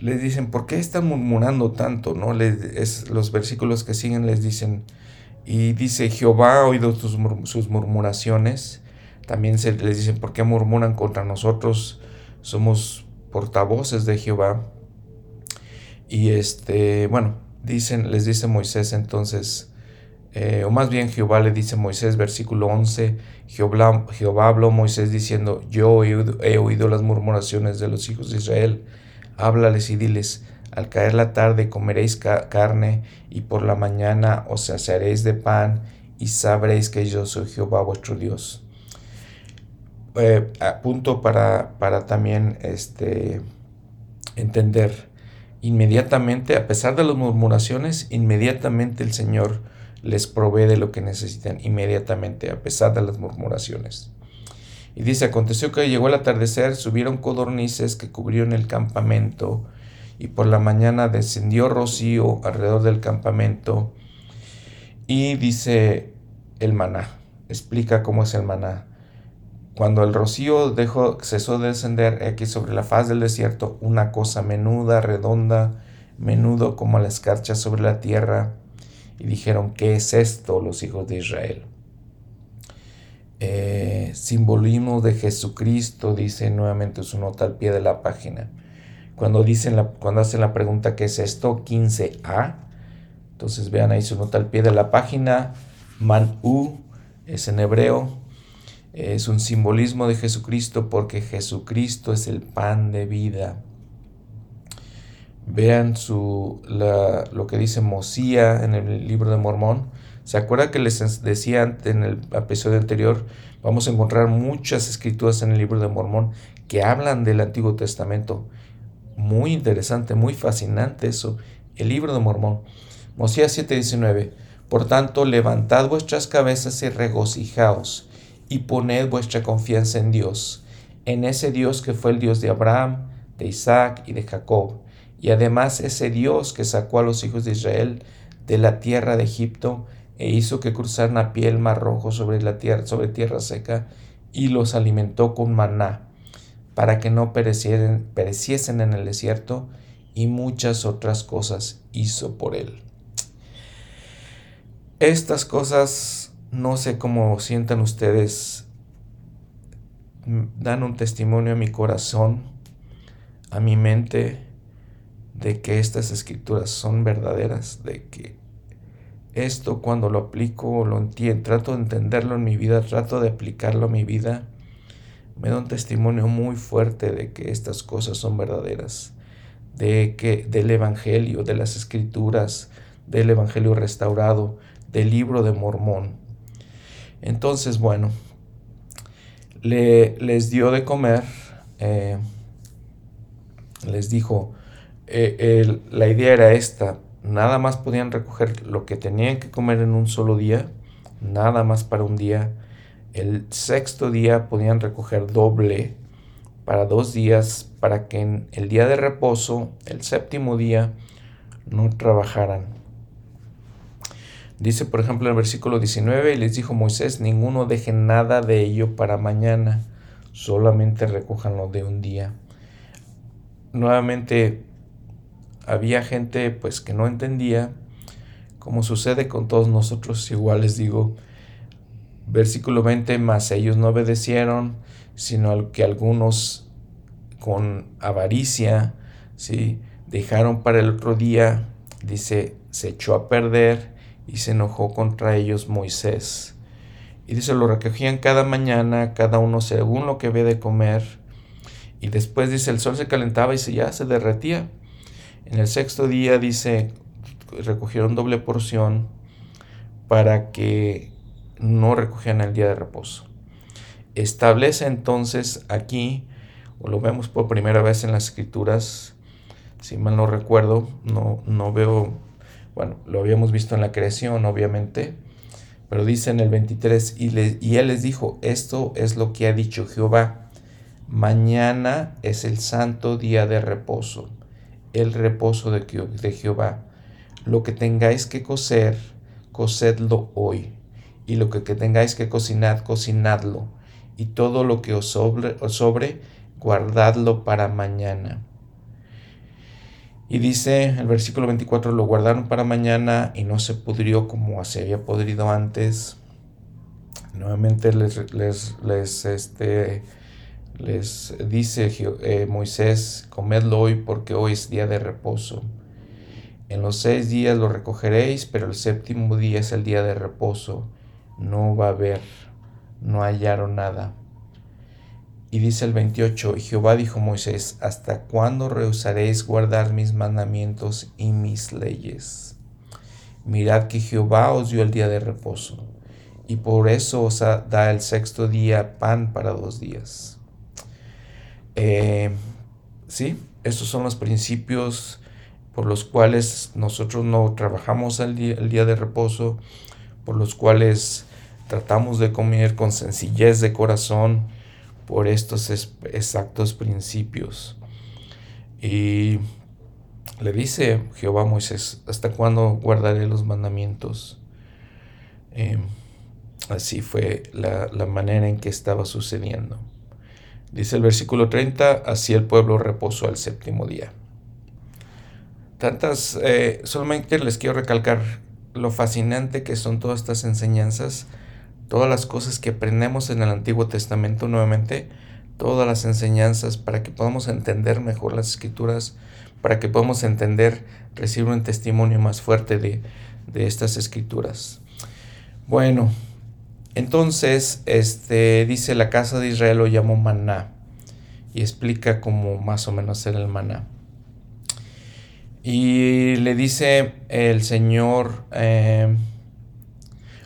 les dicen, ¿por qué están murmurando tanto? ¿no? Les, los versículos que siguen les dicen, y dice, Jehová ha oído sus murmuraciones también se les dicen, ¿por qué murmuran contra nosotros? Somos portavoces de Jehová. Y este, bueno, dicen, les dice Moisés entonces, eh, o más bien Jehová le dice Moisés, versículo 11, Jehová, Jehová habló Moisés diciendo, yo he oído, he oído las murmuraciones de los hijos de Israel, háblales y diles, al caer la tarde comeréis carne y por la mañana os saciaréis de pan y sabréis que yo soy Jehová vuestro Dios eh, punto para, para también este, entender inmediatamente, a pesar de las murmuraciones, inmediatamente el Señor les provee de lo que necesitan, inmediatamente, a pesar de las murmuraciones. Y dice, aconteció que llegó el atardecer, subieron codornices que cubrieron el campamento, y por la mañana descendió rocío alrededor del campamento, y dice el maná, explica cómo es el maná. Cuando el rocío dejó, cesó de descender aquí sobre la faz del desierto, una cosa menuda, redonda, menudo como la escarcha sobre la tierra, y dijeron, ¿qué es esto los hijos de Israel? Eh, simbolismo de Jesucristo, dice nuevamente su nota al pie de la página. Cuando, dicen la, cuando hacen la pregunta, ¿qué es esto? 15a. Entonces vean ahí su nota al pie de la página. Manú es en hebreo. Es un simbolismo de Jesucristo porque Jesucristo es el pan de vida. Vean su, lo que dice Mosía en el libro de Mormón. ¿Se acuerda que les decía en el episodio anterior? Vamos a encontrar muchas escrituras en el libro de Mormón que hablan del Antiguo Testamento. Muy interesante, muy fascinante eso. El libro de Mormón. Mosías 7:19. Por tanto, levantad vuestras cabezas y regocijaos, y poned vuestra confianza en Dios, en ese Dios que fue el Dios de Abraham, de Isaac y de Jacob, y además ese Dios que sacó a los hijos de Israel de la tierra de Egipto e hizo que cruzaran a pie el mar rojo sobre la tierra, sobre tierra seca, y los alimentó con maná, para que no pereciesen en el desierto, y muchas otras cosas hizo por él. Estas cosas, no sé cómo sientan ustedes, dan un testimonio a mi corazón, a mi mente, de que estas escrituras son verdaderas, de que esto cuando lo aplico, lo entiendo, trato de entenderlo en mi vida, trato de aplicarlo a mi vida, me da un testimonio muy fuerte de que estas cosas son verdaderas, de que del evangelio, de las escrituras, del evangelio restaurado, del libro de Mormón. Entonces, bueno, le, les dio de comer, eh, les dijo, eh, la idea era esta, nada más podían recoger lo que tenían que comer en un solo día, nada más para un día. El sexto día podían recoger doble para dos días, para que en el día de reposo, el séptimo día, no trabajaran. Dice, por ejemplo, en el versículo 19, y les dijo Moisés, ninguno deje nada de ello para mañana, solamente recójanlo de un día. Nuevamente, había gente pues que no entendía, como sucede con todos nosotros, igual les digo, versículo 20, más ellos no obedecieron, sino que algunos con avaricia, ¿sí? dejaron para el otro día, dice, se echó a perder y se enojó contra ellos Moisés. Y dice, lo recogían cada mañana, cada uno según lo que había de comer. Y después dice, el sol se calentaba y se, ya se derretía. En el sexto día dice, recogieron doble porción para que no recogieran el día de reposo. Establece entonces aquí, o lo vemos por primera vez en las escrituras, si mal no recuerdo, no, no veo, bueno, lo habíamos visto en la creación, obviamente, pero dice en el 23, y, y él les dijo, esto es lo que ha dicho Jehová, mañana es el santo día de reposo el reposo de, Jehová. Lo que tengáis que coser, cosedlo hoy. Y lo que, tengáis que cocinar, cocinadlo. Y todo lo que os sobre, os sobre, guardadlo para mañana. Y dice el versículo 24, lo guardaron para mañana y no se pudrió como se había podrido antes. Nuevamente les, les, les este, les dice eh, Moisés, comedlo hoy porque hoy es día de reposo. En los seis días lo recogeréis, pero el séptimo día es el día de reposo. No va a haber, no hallaron nada. Y dice el 28, y Jehová dijo a Moisés, ¿hasta cuándo rehusaréis guardar mis mandamientos y mis leyes? Mirad que Jehová os dio el día de reposo, y por eso os da el sexto día pan para dos días. Eh, sí, estos son los principios por los cuales nosotros no trabajamos el día, el día de reposo, por los cuales tratamos de comer con sencillez de corazón por estos exactos principios. Y le dice Jehová a Moisés, ¿hasta cuándo guardaré los mandamientos? Eh, así fue la, la manera en que estaba sucediendo. Dice el versículo 30, así el pueblo reposó el séptimo día. Tantas, eh, solamente les quiero recalcar lo fascinante que son todas estas enseñanzas, todas las cosas que aprendemos en el Antiguo Testamento nuevamente, todas las enseñanzas para que podamos entender mejor las escrituras, para que podamos entender, recibir un testimonio más fuerte de, de estas escrituras. Bueno, entonces, este, dice la casa de Israel lo llamó maná y explica cómo más o menos era el maná. Y le dice el Señor, eh,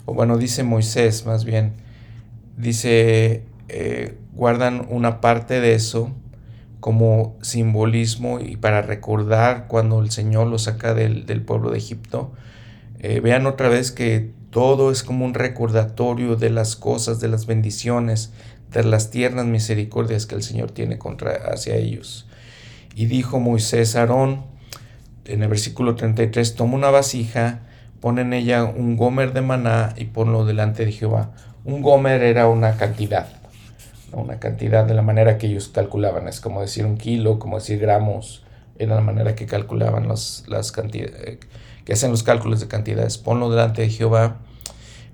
o bueno, dice Moisés más bien, dice, eh, guardan una parte de eso como simbolismo y para recordar cuando el Señor lo saca del, pueblo de Egipto. Eh, vean otra vez que todo es como un recordatorio de las cosas, de las bendiciones, de las tiernas misericordias que el Señor tiene contra, hacia ellos. Y dijo Moisés a Aarón, en el versículo 33, toma una vasija, pon en ella un gomer de maná y ponlo delante de Jehová. Un gomer era una cantidad, una cantidad de la manera que ellos calculaban, es como decir un kilo, como decir gramos, era la manera que calculaban las cantidades, eh, que hacen los cálculos de cantidades. Ponlo delante de Jehová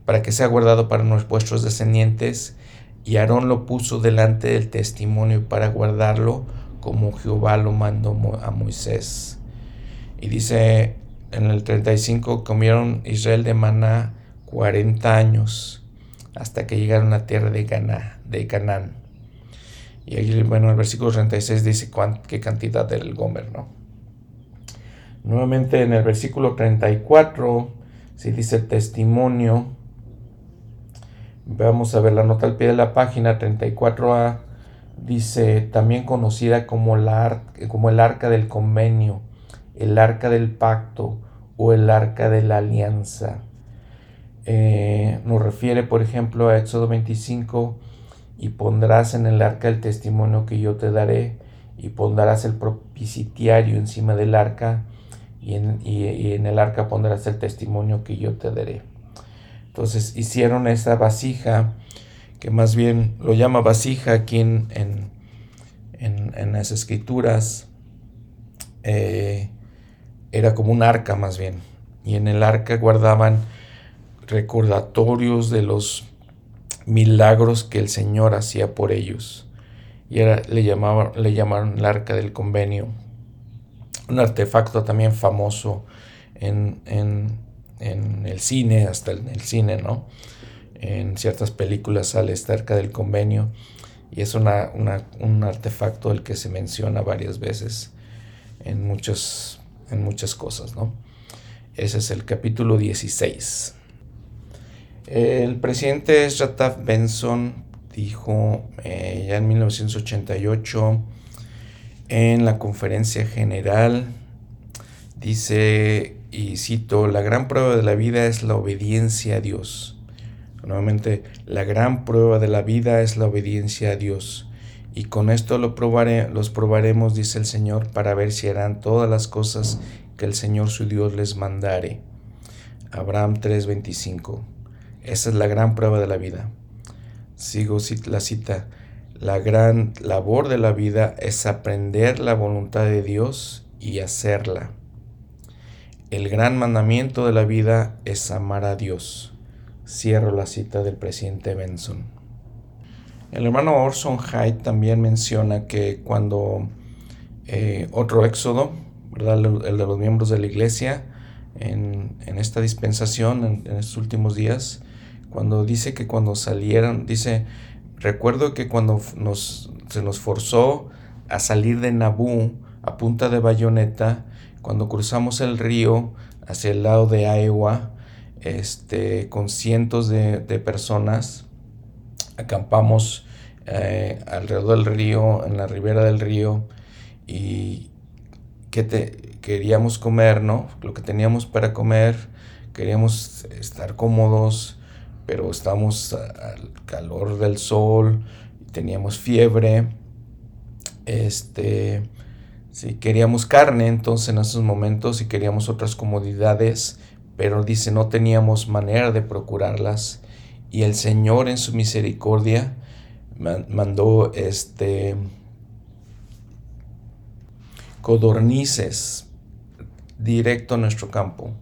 para que sea guardado para nuestros descendientes. Y Aarón lo puso delante del testimonio para guardarlo como Jehová lo mandó a Moisés. Y dice en el 35, comieron Israel de maná 40 años hasta que llegaron a la tierra de, de Canaán. Y ahí, bueno, el versículo 36 dice qué cantidad del Gomer, ¿no? Nuevamente en el versículo 34, si dice testimonio, vamos a ver la nota al pie de la página 34a, dice también conocida como, la, como el arca del convenio el arca del pacto o el arca de la alianza. Eh, nos refiere, por ejemplo, a Éxodo 25, y pondrás en el arca el testimonio que yo te daré, y pondrás el propiciario encima del arca, y en, en el arca pondrás el testimonio que yo te daré. Entonces hicieron esa vasija, que más bien lo llama vasija aquí en, en, las escrituras, eh, era como un arca más bien. Y en el arca guardaban recordatorios de los milagros que el Señor hacía por ellos. Y era, le, llamaban, le llamaron el arca del convenio. Un artefacto también famoso en, el cine, hasta en el cine, ¿no? En ciertas películas sale esta arca del convenio y es una, un artefacto del que se menciona varias veces en muchos en muchas cosas, ¿no? Ese es el capítulo 16. El presidente Strataf Benson dijo eh, ya en 1988 en la conferencia general, dice, y cito, la gran prueba de la vida es la obediencia a Dios. Nuevamente, la gran prueba de la vida es la obediencia a Dios. Y con esto lo probaré, los probaremos, dice el Señor, para ver si harán todas las cosas que el Señor su Dios les mandare. Abraham 3:25. Esa es la gran prueba de la vida. Sigo la cita. La gran labor de la vida es aprender la voluntad de Dios y hacerla. El gran mandamiento de la vida es amar a Dios. Cierro la cita del presidente Benson. El hermano Orson Hyde también menciona que cuando eh, otro éxodo, ¿verdad? El, de los miembros de la iglesia, en, esta dispensación, en, estos últimos días, cuando dice que cuando salieron, dice, recuerdo que cuando nos, se nos forzó a salir de Nabú a punta de bayoneta, cuando cruzamos el río hacia el lado de Iowa, este, con cientos de, de personas, acampamos eh, alrededor del río, en la ribera del río, y que te, queríamos comer, ¿no? Lo que teníamos para comer, queríamos estar cómodos, pero estábamos al calor del sol, teníamos fiebre, este, si queríamos carne, entonces en esos momentos, si queríamos otras comodidades, pero dice, no teníamos manera de procurarlas, y el Señor en su misericordia mandó este codornices directo a nuestro campo.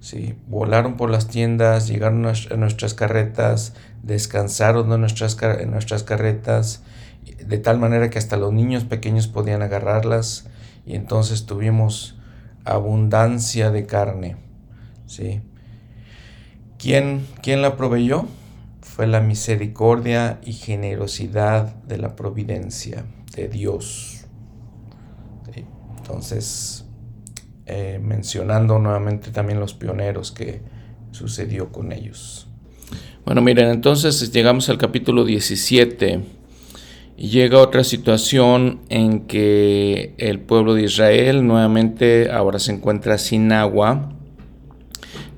¿sí? Volaron por las tiendas, llegaron a nuestras carretas, descansaron en nuestras, en nuestras carretas, de tal manera que hasta los niños pequeños podían agarrarlas y entonces tuvimos abundancia de carne. ¿sí? ¿Quién, ¿Quién la proveyó? Fue la misericordia y generosidad de la providencia de Dios. Entonces, eh, mencionando nuevamente también los pioneros que sucedió con ellos. Bueno, miren, entonces llegamos al capítulo 17 y llega otra situación en que el pueblo de Israel nuevamente ahora se encuentra sin agua.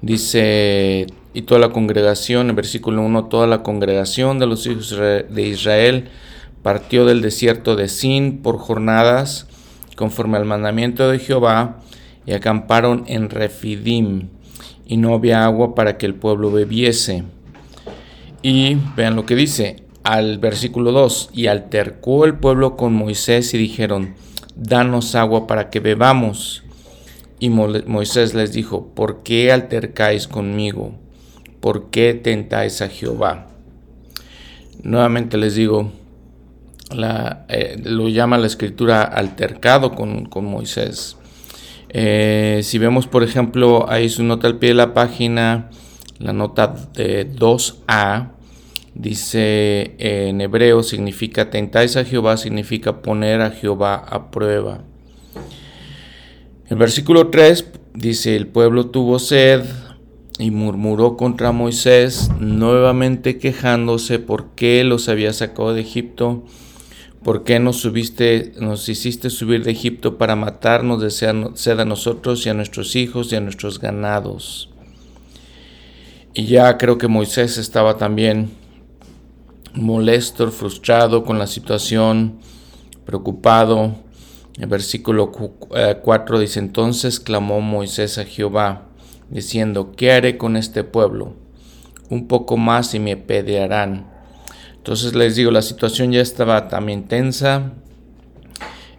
Dice, y toda la congregación, en versículo 1, toda la congregación de los hijos de Israel partió del desierto de Sin por jornadas, conforme al mandamiento de Jehová, y acamparon en Refidim, y no había agua para que el pueblo bebiese. Y vean lo que dice al versículo 2, y altercó el pueblo con Moisés y dijeron, danos agua para que bebamos. Y Moisés les dijo, ¿por qué altercáis conmigo? ¿Por qué tentáis a Jehová? Nuevamente les digo, eh, lo llama la escritura altercado con, con Moisés. Eh, si vemos, por ejemplo, ahí su nota al pie de la página, la nota de 2a, dice en hebreo, significa tentáis a Jehová, significa poner a Jehová a prueba. El versículo 3 dice, el pueblo tuvo sed y murmuró contra Moisés, nuevamente quejándose por qué los había sacado de Egipto ¿Por qué nos subiste, nos hiciste subir de Egipto para matarnos de sed a nosotros y a nuestros hijos y a nuestros ganados? Y ya creo que Moisés estaba también molesto, frustrado con la situación, preocupado. El versículo 4 dice, entonces clamó Moisés a Jehová, diciendo, ¿qué haré con este pueblo? Un poco más y me pedearán entonces les digo, la situación ya estaba también tensa.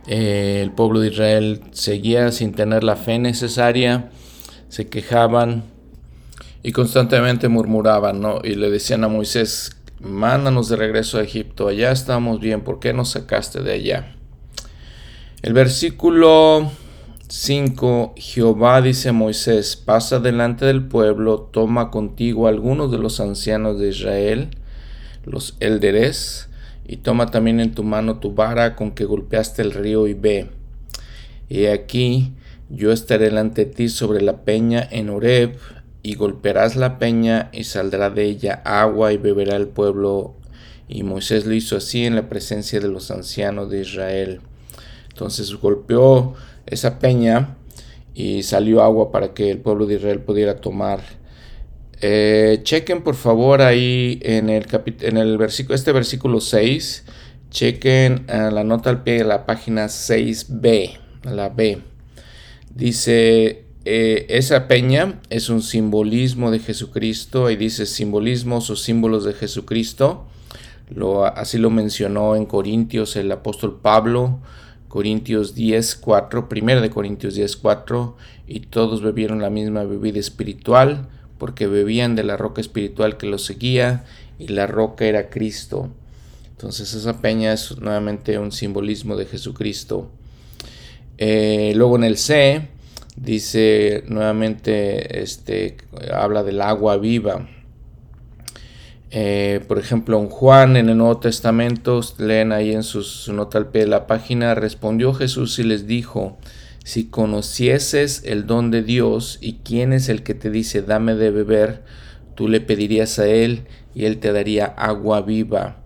Eh, el pueblo de Israel seguía sin tener la fe necesaria, se quejaban y constantemente murmuraban, ¿no? Y le decían a Moisés, mándanos de regreso a Egipto, allá estamos bien, ¿por qué nos sacaste de allá? El versículo 5, Jehová dice a Moisés, pasa delante del pueblo, toma contigo algunos de los ancianos de Israel, los élderes, y toma también en tu mano tu vara con que golpeaste el río y ve. Y aquí yo estaré delante de ti sobre la peña en Horeb, y golpearás la peña y saldrá de ella agua y beberá el pueblo. Y Moisés lo hizo así en la presencia de los ancianos de Israel. Entonces golpeó esa peña y salió agua para que el pueblo de Israel pudiera tomar. Eh, chequen por favor ahí en el, en el versículo, este versículo 6, chequen eh, la nota al pie de la página 6b, la B. Dice, eh, esa peña es un simbolismo de Jesucristo y dice simbolismos o símbolos de Jesucristo. Así lo mencionó en Corintios el apóstol Pablo, Corintios 10, 4, 1 de Corintios 10, 4, y todos bebieron la misma bebida espiritual porque bebían de la roca espiritual que los seguía y la roca era Cristo. Entonces esa peña es nuevamente un simbolismo de Jesucristo. Eh, luego en el C dice nuevamente, este, habla del agua viva. Eh, por ejemplo, en Juan en el Nuevo Testamento, leen ahí en su nota al pie de la página, respondió Jesús y les dijo, si conocieses el don de Dios y quién es el que te dice dame de beber, tú le pedirías a Él y Él te daría agua viva.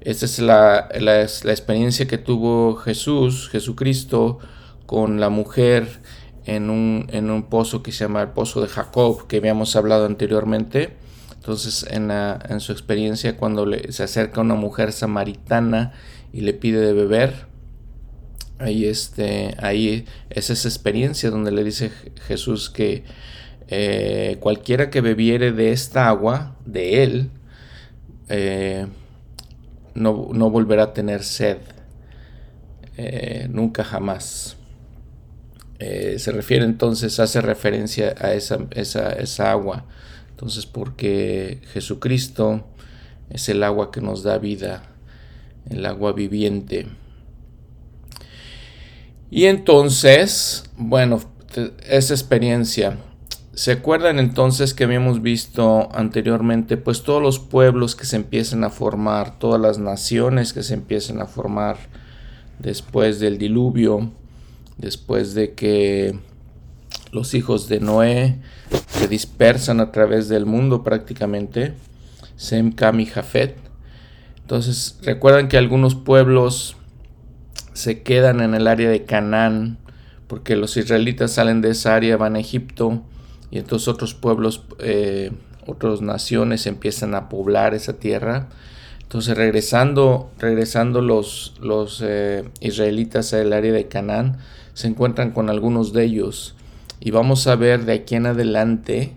Esta es la, la, experiencia que tuvo Jesús, Jesucristo, con la mujer en un, en un, pozo que se llama el pozo de Jacob, que habíamos hablado anteriormente. Entonces, en, en su experiencia, cuando le, se acerca una mujer samaritana y le pide de beber, ahí, este, ahí es esa experiencia donde le dice Jesús que eh, cualquiera que bebiere de esta agua, de él, eh, no, volverá a tener sed, eh, nunca jamás. Se refiere entonces, hace referencia a esa, esa, esa agua. Entonces, porque Jesucristo es el agua que nos da vida, el agua viviente. Y entonces, bueno, esa experiencia. ¿Se acuerdan entonces que habíamos visto anteriormente, pues todos los pueblos que se empiezan a formar, todas las naciones que se empiezan a formar después del diluvio, después de que los hijos de Noé se dispersan a través del mundo prácticamente, Sem, Cam y Jafet. Entonces, recuerdan que algunos pueblos se quedan en el área de Canaán, porque los israelitas salen de esa área, van a Egipto, y entonces otros pueblos, eh, otras naciones empiezan a poblar esa tierra. Entonces regresando, regresando los, los eh, israelitas al área de Canaán, se encuentran con algunos de ellos. Y vamos a ver de aquí en adelante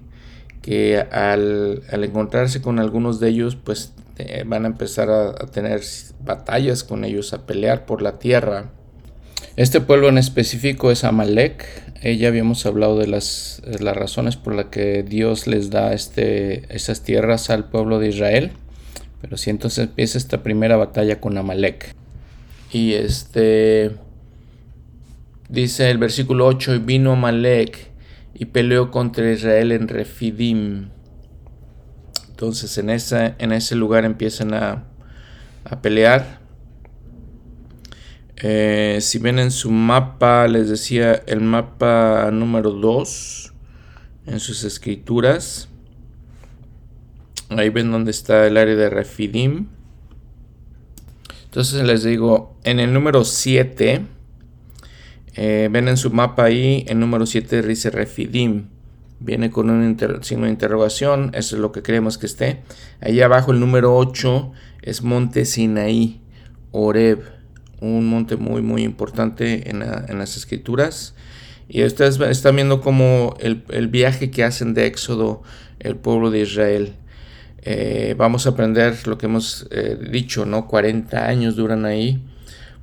que al, encontrarse con algunos de ellos, pues eh, van a empezar a, tener batallas con ellos, a pelear por la tierra. Este pueblo en específico es Amalek. Ya habíamos hablado de las, las razones por las que Dios les da este, esas tierras al pueblo de Israel. Pero si entonces empieza esta primera batalla con Amalek. Y este dice el versículo 8, y vino Amalek y peleó contra Israel en Refidim. Entonces en, en ese lugar empiezan a, a pelear. Eh, si ven en su mapa, les decía el mapa número 2 en sus escrituras. Ahí ven donde está el área de Refidim. Entonces les digo, en el número 7, eh, ven en su mapa ahí, el número 7 dice Refidim. Viene con un signo de interrogación, eso es lo que creemos que esté. Ahí abajo el número 8 es Monte Sinaí, Oreb un monte muy muy importante en, las escrituras. Y ustedes están viendo como el, viaje que hacen de Éxodo el pueblo de Israel. Eh, vamos a aprender lo que hemos eh, dicho, ¿no? 40 años duran ahí,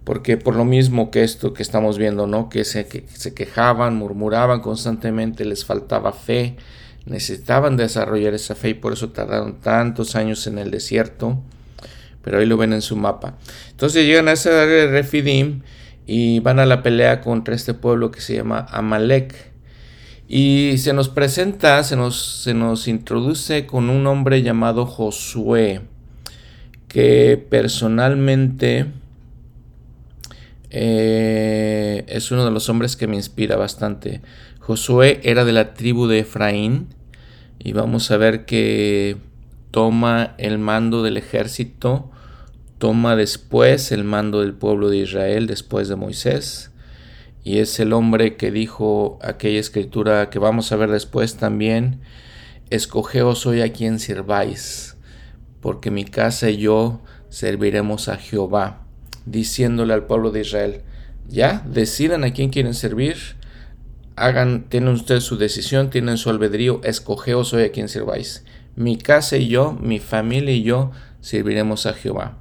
porque por lo mismo que esto que estamos viendo, ¿no? Que se, que se quejaban, murmuraban constantemente, les faltaba fe, necesitaban desarrollar esa fe y por eso tardaron tantos años en el desierto pero ahí lo ven en su mapa. Entonces llegan a esa área de Refidim y van a la pelea contra este pueblo que se llama Amalek. Y se nos presenta, se nos, se nos introduce con un hombre llamado Josué, que personalmente eh, es uno de los hombres que me inspira bastante. Josué era de la tribu de Efraín y vamos a ver que toma el mando del ejército toma después el mando del pueblo de Israel después de Moisés y es el hombre que dijo aquella escritura que vamos a ver después también, escogeos hoy a quien sirváis, porque mi casa y yo serviremos a Jehová, diciéndole al pueblo de Israel, ya, decidan a quién quieren servir, hagan, tienen ustedes su decisión, tienen su albedrío, escogeos hoy a quien sirváis. Mi casa y yo, mi familia y yo serviremos a Jehová.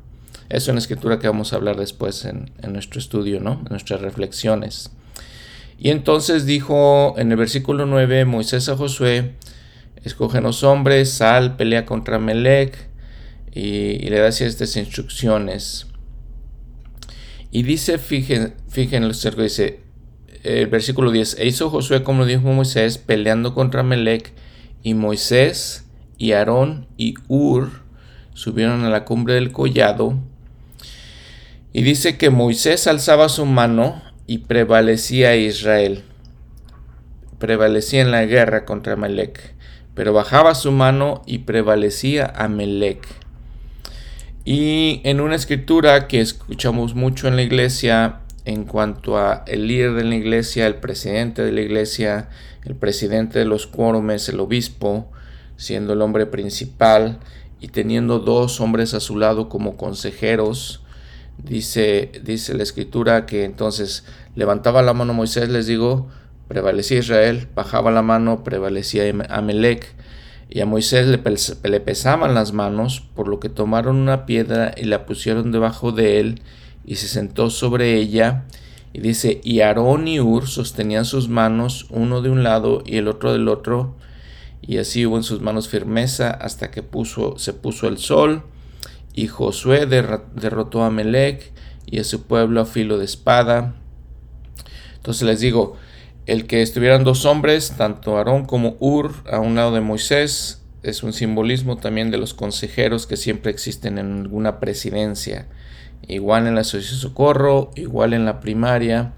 Es una escritura que vamos a hablar después en, nuestro estudio, ¿no? En nuestras reflexiones. Y entonces dijo en el versículo 9 Moisés a Josué, escogen los hombres, sal, pelea contra Melec y, le da estas instrucciones. Y dice, fijen, fijen el versículo 10, e hizo Josué como dijo Moisés, peleando contra Melec, y Moisés y Aarón y Ur subieron a la cumbre del collado y dice que Moisés alzaba su mano y prevalecía Israel. Prevalecía en la guerra contra Amalek. Pero bajaba su mano y prevalecía Amalek. Y en una escritura que escuchamos mucho en la iglesia en cuanto a el líder de la iglesia, el presidente de la iglesia, el presidente de los quórumes, el obispo, siendo el hombre principal y teniendo dos hombres a su lado como consejeros, Dice, dice la escritura que entonces levantaba la mano Moisés, les digo, prevalecía Israel, bajaba la mano, prevalecía Amelec, y a Moisés le, pesaban las manos, por lo que tomaron una piedra y la pusieron debajo de él, y se sentó sobre ella, Y dice, y Aarón y Ur sostenían sus manos uno de un lado y el otro del otro, y así hubo en sus manos firmeza hasta que puso, se puso el sol, y Josué derrotó a Melec y a su pueblo a filo de espada. Entonces les digo, el que estuvieran dos hombres, tanto Aarón como Ur, a un lado de Moisés, es un simbolismo también de los consejeros que siempre existen en alguna presidencia. Igual en la Asociación Socorro, igual en la primaria,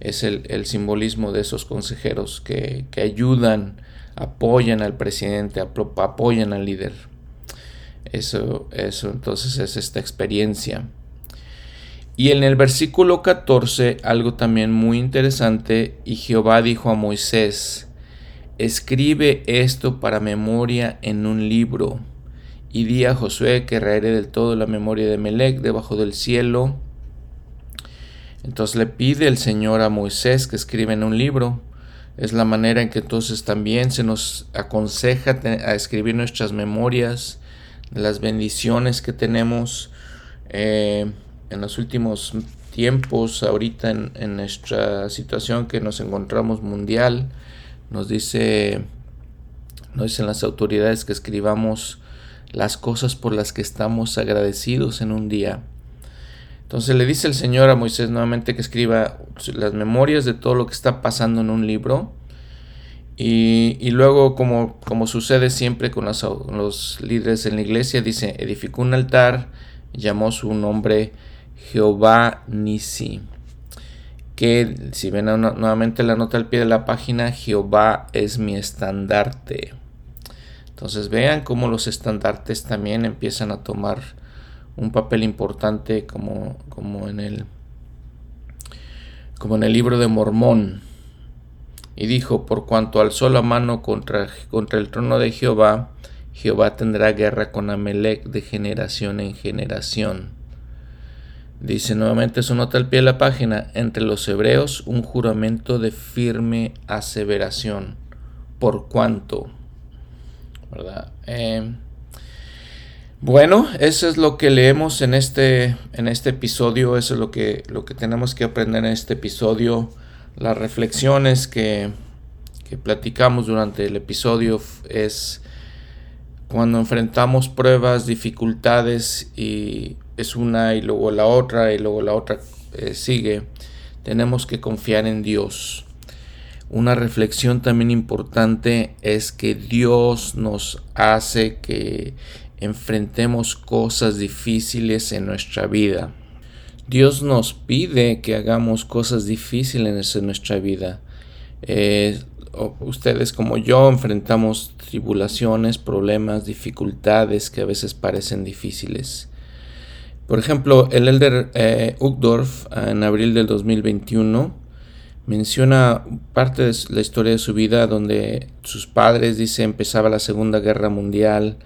es el, simbolismo de esos consejeros que, que, ayudan, apoyan al presidente, apoyan al líder. Eso, eso entonces es esta experiencia. Y en el versículo 14, algo también muy interesante, y Jehová dijo a Moisés, escribe esto para memoria en un libro, y di a Josué que raeré del todo la memoria de Melec debajo del cielo. Entonces le pide el Señor a Moisés que escriba en un libro. Es la manera en que entonces también se nos aconseja a escribir nuestras memorias, las bendiciones que tenemos. Eh, en los últimos tiempos, ahorita en, nuestra situación que nos encontramos mundial, nos dice, nos dicen las autoridades que escribamos las cosas por las que estamos agradecidos en un día. Entonces le dice el Señor a Moisés nuevamente que escriba las memorias de todo lo que está pasando en un libro. Y, luego, como, como sucede siempre con los, los líderes en la iglesia, dice, edificó un altar, llamó su nombre Jehová Nisi. Que si ven nuevamente la nota al pie de la página, Jehová es mi estandarte. Entonces vean cómo los estandartes también empiezan a tomar un papel importante como, como en el como en el libro de Mormón. Y dijo, por cuanto alzó la mano contra, contra el trono de Jehová, Jehová tendrá guerra con Amelec de generación en generación. Dice nuevamente su nota al pie de la página, entre los hebreos un juramento de firme aseveración. ¿Por cuánto? ¿Verdad? Em, bueno, eso es lo que leemos en este, en este episodio, eso es lo que, lo que tenemos que aprender en este episodio. Las reflexiones que, que platicamos durante el episodio es cuando enfrentamos pruebas, dificultades y es una y luego la otra y luego la otra eh, sigue, tenemos que confiar en Dios. Una reflexión también importante es que Dios nos hace que enfrentemos cosas difíciles en nuestra vida. Dios nos pide que hagamos cosas difíciles en nuestra vida. Eh, ustedes como yo enfrentamos tribulaciones, problemas, dificultades que a veces parecen difíciles. Por ejemplo, el elder eh, en abril del 2021 menciona parte de la historia de su vida donde sus padres, dice, empezaba la Segunda Guerra Mundial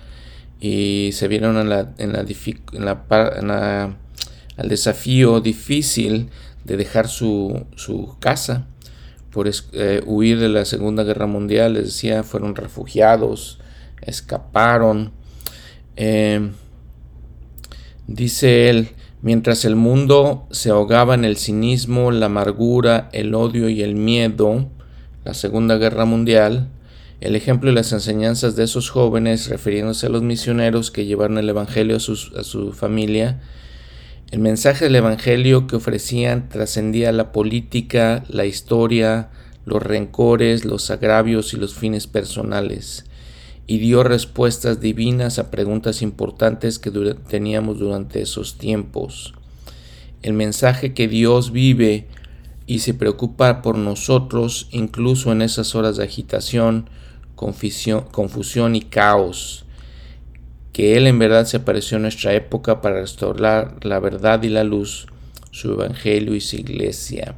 y se vieron en la, en la, al desafío difícil de dejar su, su casa por eh, huir de la Segunda Guerra Mundial, les decía, fueron refugiados, escaparon. Eh, Dice él, mientras el mundo se ahogaba en el cinismo, la amargura, el odio y el miedo, la Segunda Guerra Mundial, el ejemplo y las enseñanzas de esos jóvenes, refiriéndose a los misioneros que llevaron el Evangelio a, a su familia, el mensaje del Evangelio que ofrecían trascendía la política, la historia, los rencores, los agravios y los fines personales y dio respuestas divinas a preguntas importantes que teníamos durante esos tiempos. El mensaje que Dios vive y se preocupa por nosotros incluso en esas horas de agitación, confusión, y caos, que Él en verdad se apareció en nuestra época para restaurar la verdad y la luz, su evangelio y su iglesia.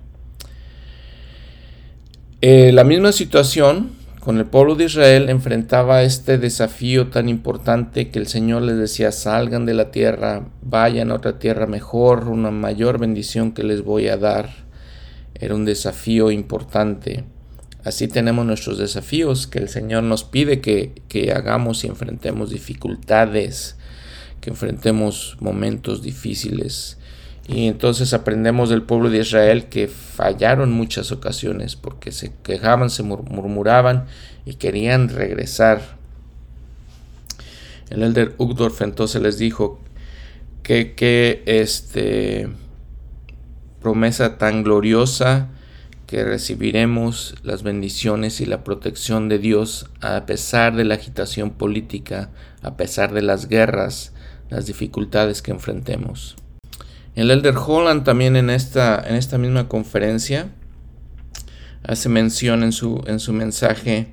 Eh, la misma situación con el pueblo de Israel enfrentaba este desafío tan importante que el Señor les decía, salgan de la tierra, vayan a otra tierra mejor, una mayor bendición que les voy a dar. Era un desafío importante. Así tenemos nuestros desafíos que el Señor nos pide que, que hagamos y enfrentemos dificultades, que enfrentemos momentos difíciles. Y entonces aprendemos del pueblo de Israel que fallaron muchas ocasiones porque se quejaban, se murmuraban y querían regresar. El elder Ugdorf entonces les dijo que, que este, promesa tan gloriosa que recibiremos las bendiciones y la protección de Dios a pesar de la agitación política, a pesar de las guerras, las dificultades que enfrentemos. El Elder Holland también en esta, en esta misma conferencia hace mención en su, en su mensaje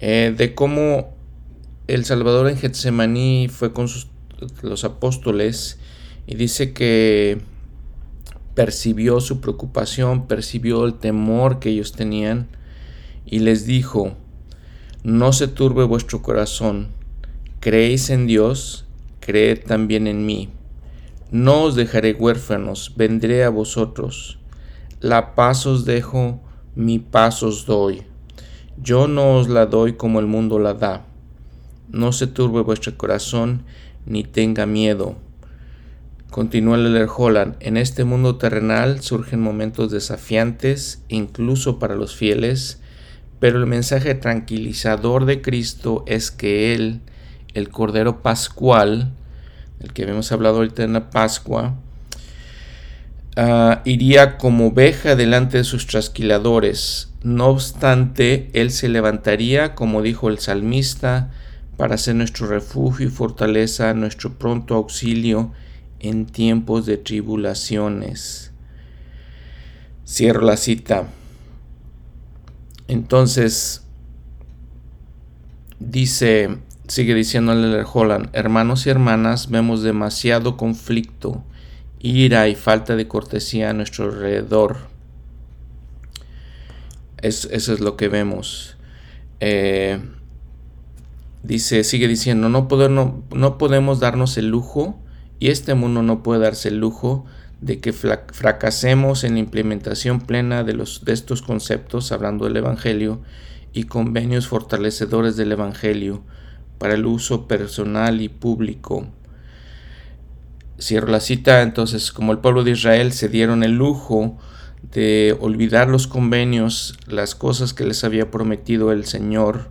eh, de cómo el Salvador en Getsemaní fue con sus, los apóstoles y dice que percibió su preocupación, percibió el temor que ellos tenían y les dijo, no se turbe vuestro corazón, creéis en Dios, creed también en mí. No os dejaré huérfanos, vendré a vosotros. La paz os dejo, mi paz os doy. Yo no os la doy como el mundo la da. No se turbe vuestro corazón, ni tenga miedo. Continúa el Holland. En este mundo terrenal surgen momentos desafiantes, incluso para los fieles, pero el mensaje tranquilizador de Cristo es que Él, el Cordero Pascual, el que habíamos hablado ahorita en la Pascua, ah, iría como oveja delante de sus trasquiladores. No obstante, Él se levantaría, como dijo el salmista, para ser nuestro refugio y fortaleza, nuestro pronto auxilio en tiempos de tribulaciones. Cierro la cita. Entonces, dice Sigue diciéndole Holland, hermanos y hermanas, vemos demasiado conflicto, ira y falta de cortesía a nuestro alrededor. eso es lo que vemos. Eh, dice, sigue diciendo, no, no podemos darnos el lujo, y este mundo no puede darse el lujo de que fracasemos en la implementación plena de, los, de estos conceptos, hablando del Evangelio, y convenios fortalecedores del Evangelio, para el uso personal y público. Cierro la cita, entonces como el pueblo de Israel se dieron el lujo de olvidar los convenios, las cosas que les había prometido el Señor,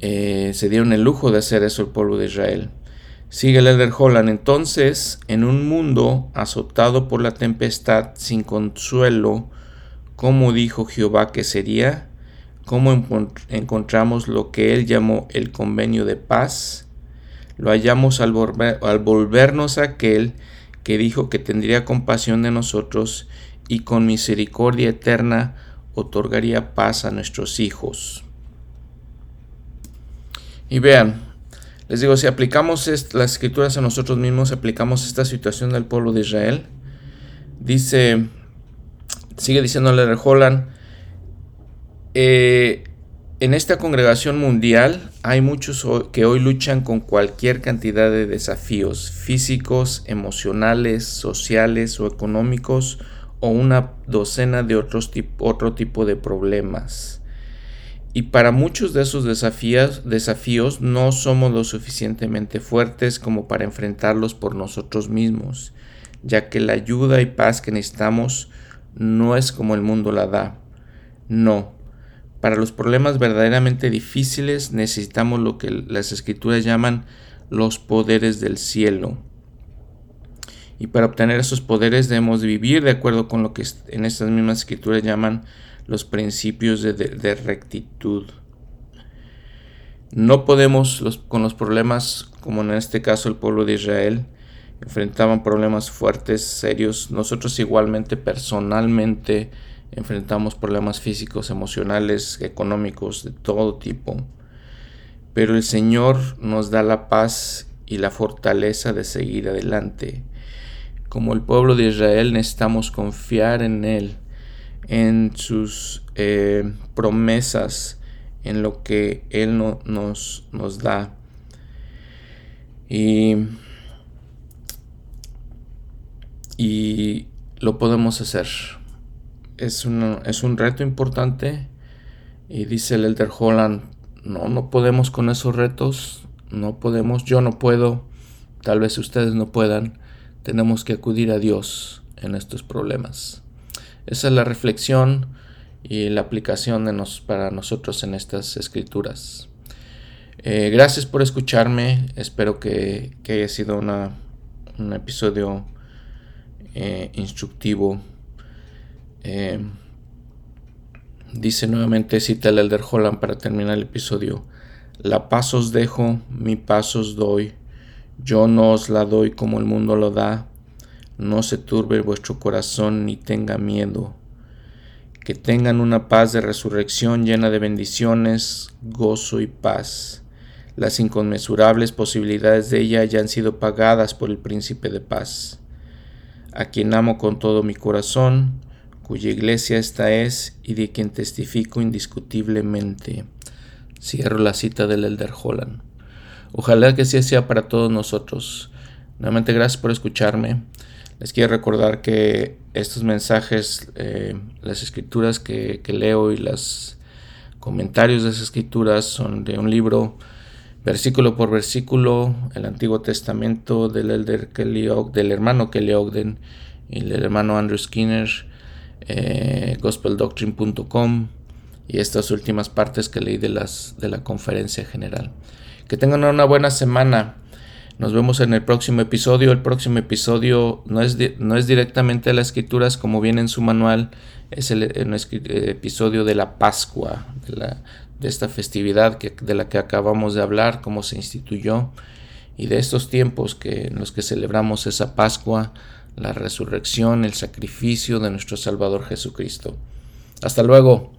eh, se dieron el lujo de hacer eso el pueblo de Israel. Sigue el Elder Holland, entonces, en un mundo azotado por la tempestad, sin consuelo, como dijo Jehová que sería, cómo encontramos lo que él llamó el convenio de paz, lo hallamos al, al volvernos a aquel que dijo que tendría compasión de nosotros y con misericordia eterna otorgaría paz a nuestros hijos. Y vean, les digo, si aplicamos las escrituras a nosotros mismos, aplicamos esta situación del pueblo de Israel, dice, sigue diciéndole a Holland, eh, en esta congregación mundial hay muchos que hoy luchan con cualquier cantidad de desafíos físicos, emocionales, sociales o económicos o una docena de otros otro tipo de problemas. Y para muchos de esos desafíos, desafíos no somos lo suficientemente fuertes como para enfrentarlos por nosotros mismos, ya que la ayuda y paz que necesitamos no es como el mundo la da. No, para los problemas verdaderamente difíciles necesitamos lo que las escrituras llaman los poderes del cielo. Y para obtener esos poderes debemos vivir de acuerdo con lo que en estas mismas escrituras llaman los principios de, rectitud. No podemos con los problemas, como en este caso el pueblo de Israel, enfrentaban problemas fuertes, serios. Nosotros igualmente personalmente enfrentamos problemas físicos, emocionales, económicos, de todo tipo. Pero el Señor nos da la paz y la fortaleza de seguir adelante. Como el pueblo de Israel necesitamos confiar en Él, en sus eh, promesas, en lo que Él nos, nos da. Y, y lo podemos hacer es, es un reto importante y dice el Elder Holland, no, no podemos con esos retos, no podemos, yo no puedo, tal vez ustedes no puedan, tenemos que acudir a Dios en estos problemas. Esa es la reflexión y la aplicación de nos, para nosotros en estas escrituras. Eh, gracias por escucharme. Espero que, haya sido un episodio eh, instructivo. Eh, dice nuevamente, cita el Elder Holland para terminar el episodio. La paz os dejo, mi paz os doy. Yo no os la doy como el mundo lo da. No se turbe vuestro corazón ni tenga miedo que tengan una paz de resurrección llena de bendiciones, gozo y paz. Las inconmensurables posibilidades de ella ya han sido pagadas por el príncipe de paz, a quien amo con todo mi corazón, cuya iglesia esta es y de quien testifico indiscutiblemente. Cierro la cita del Elder Holland. Ojalá que así sea para todos nosotros. Nuevamente gracias por escucharme. Les quiero recordar que estos mensajes, eh, las escrituras que, leo y los comentarios de esas escrituras son de un libro, versículo por versículo, el Antiguo Testamento del, elder Kelly del hermano Kelly Ogden y del hermano Andrew Skinner, eh, gospeldoctrine.com y estas últimas partes que leí de, las, de la conferencia general. Que tengan una buena semana. Nos vemos en el próximo episodio. El próximo episodio no es, no es directamente las escrituras como viene en su manual, es el, episodio de la Pascua, de, la, de esta festividad que, de la que acabamos de hablar, cómo se instituyó y de estos tiempos que, en los que celebramos esa Pascua, la resurrección, el sacrificio de nuestro Salvador Jesucristo. Hasta luego.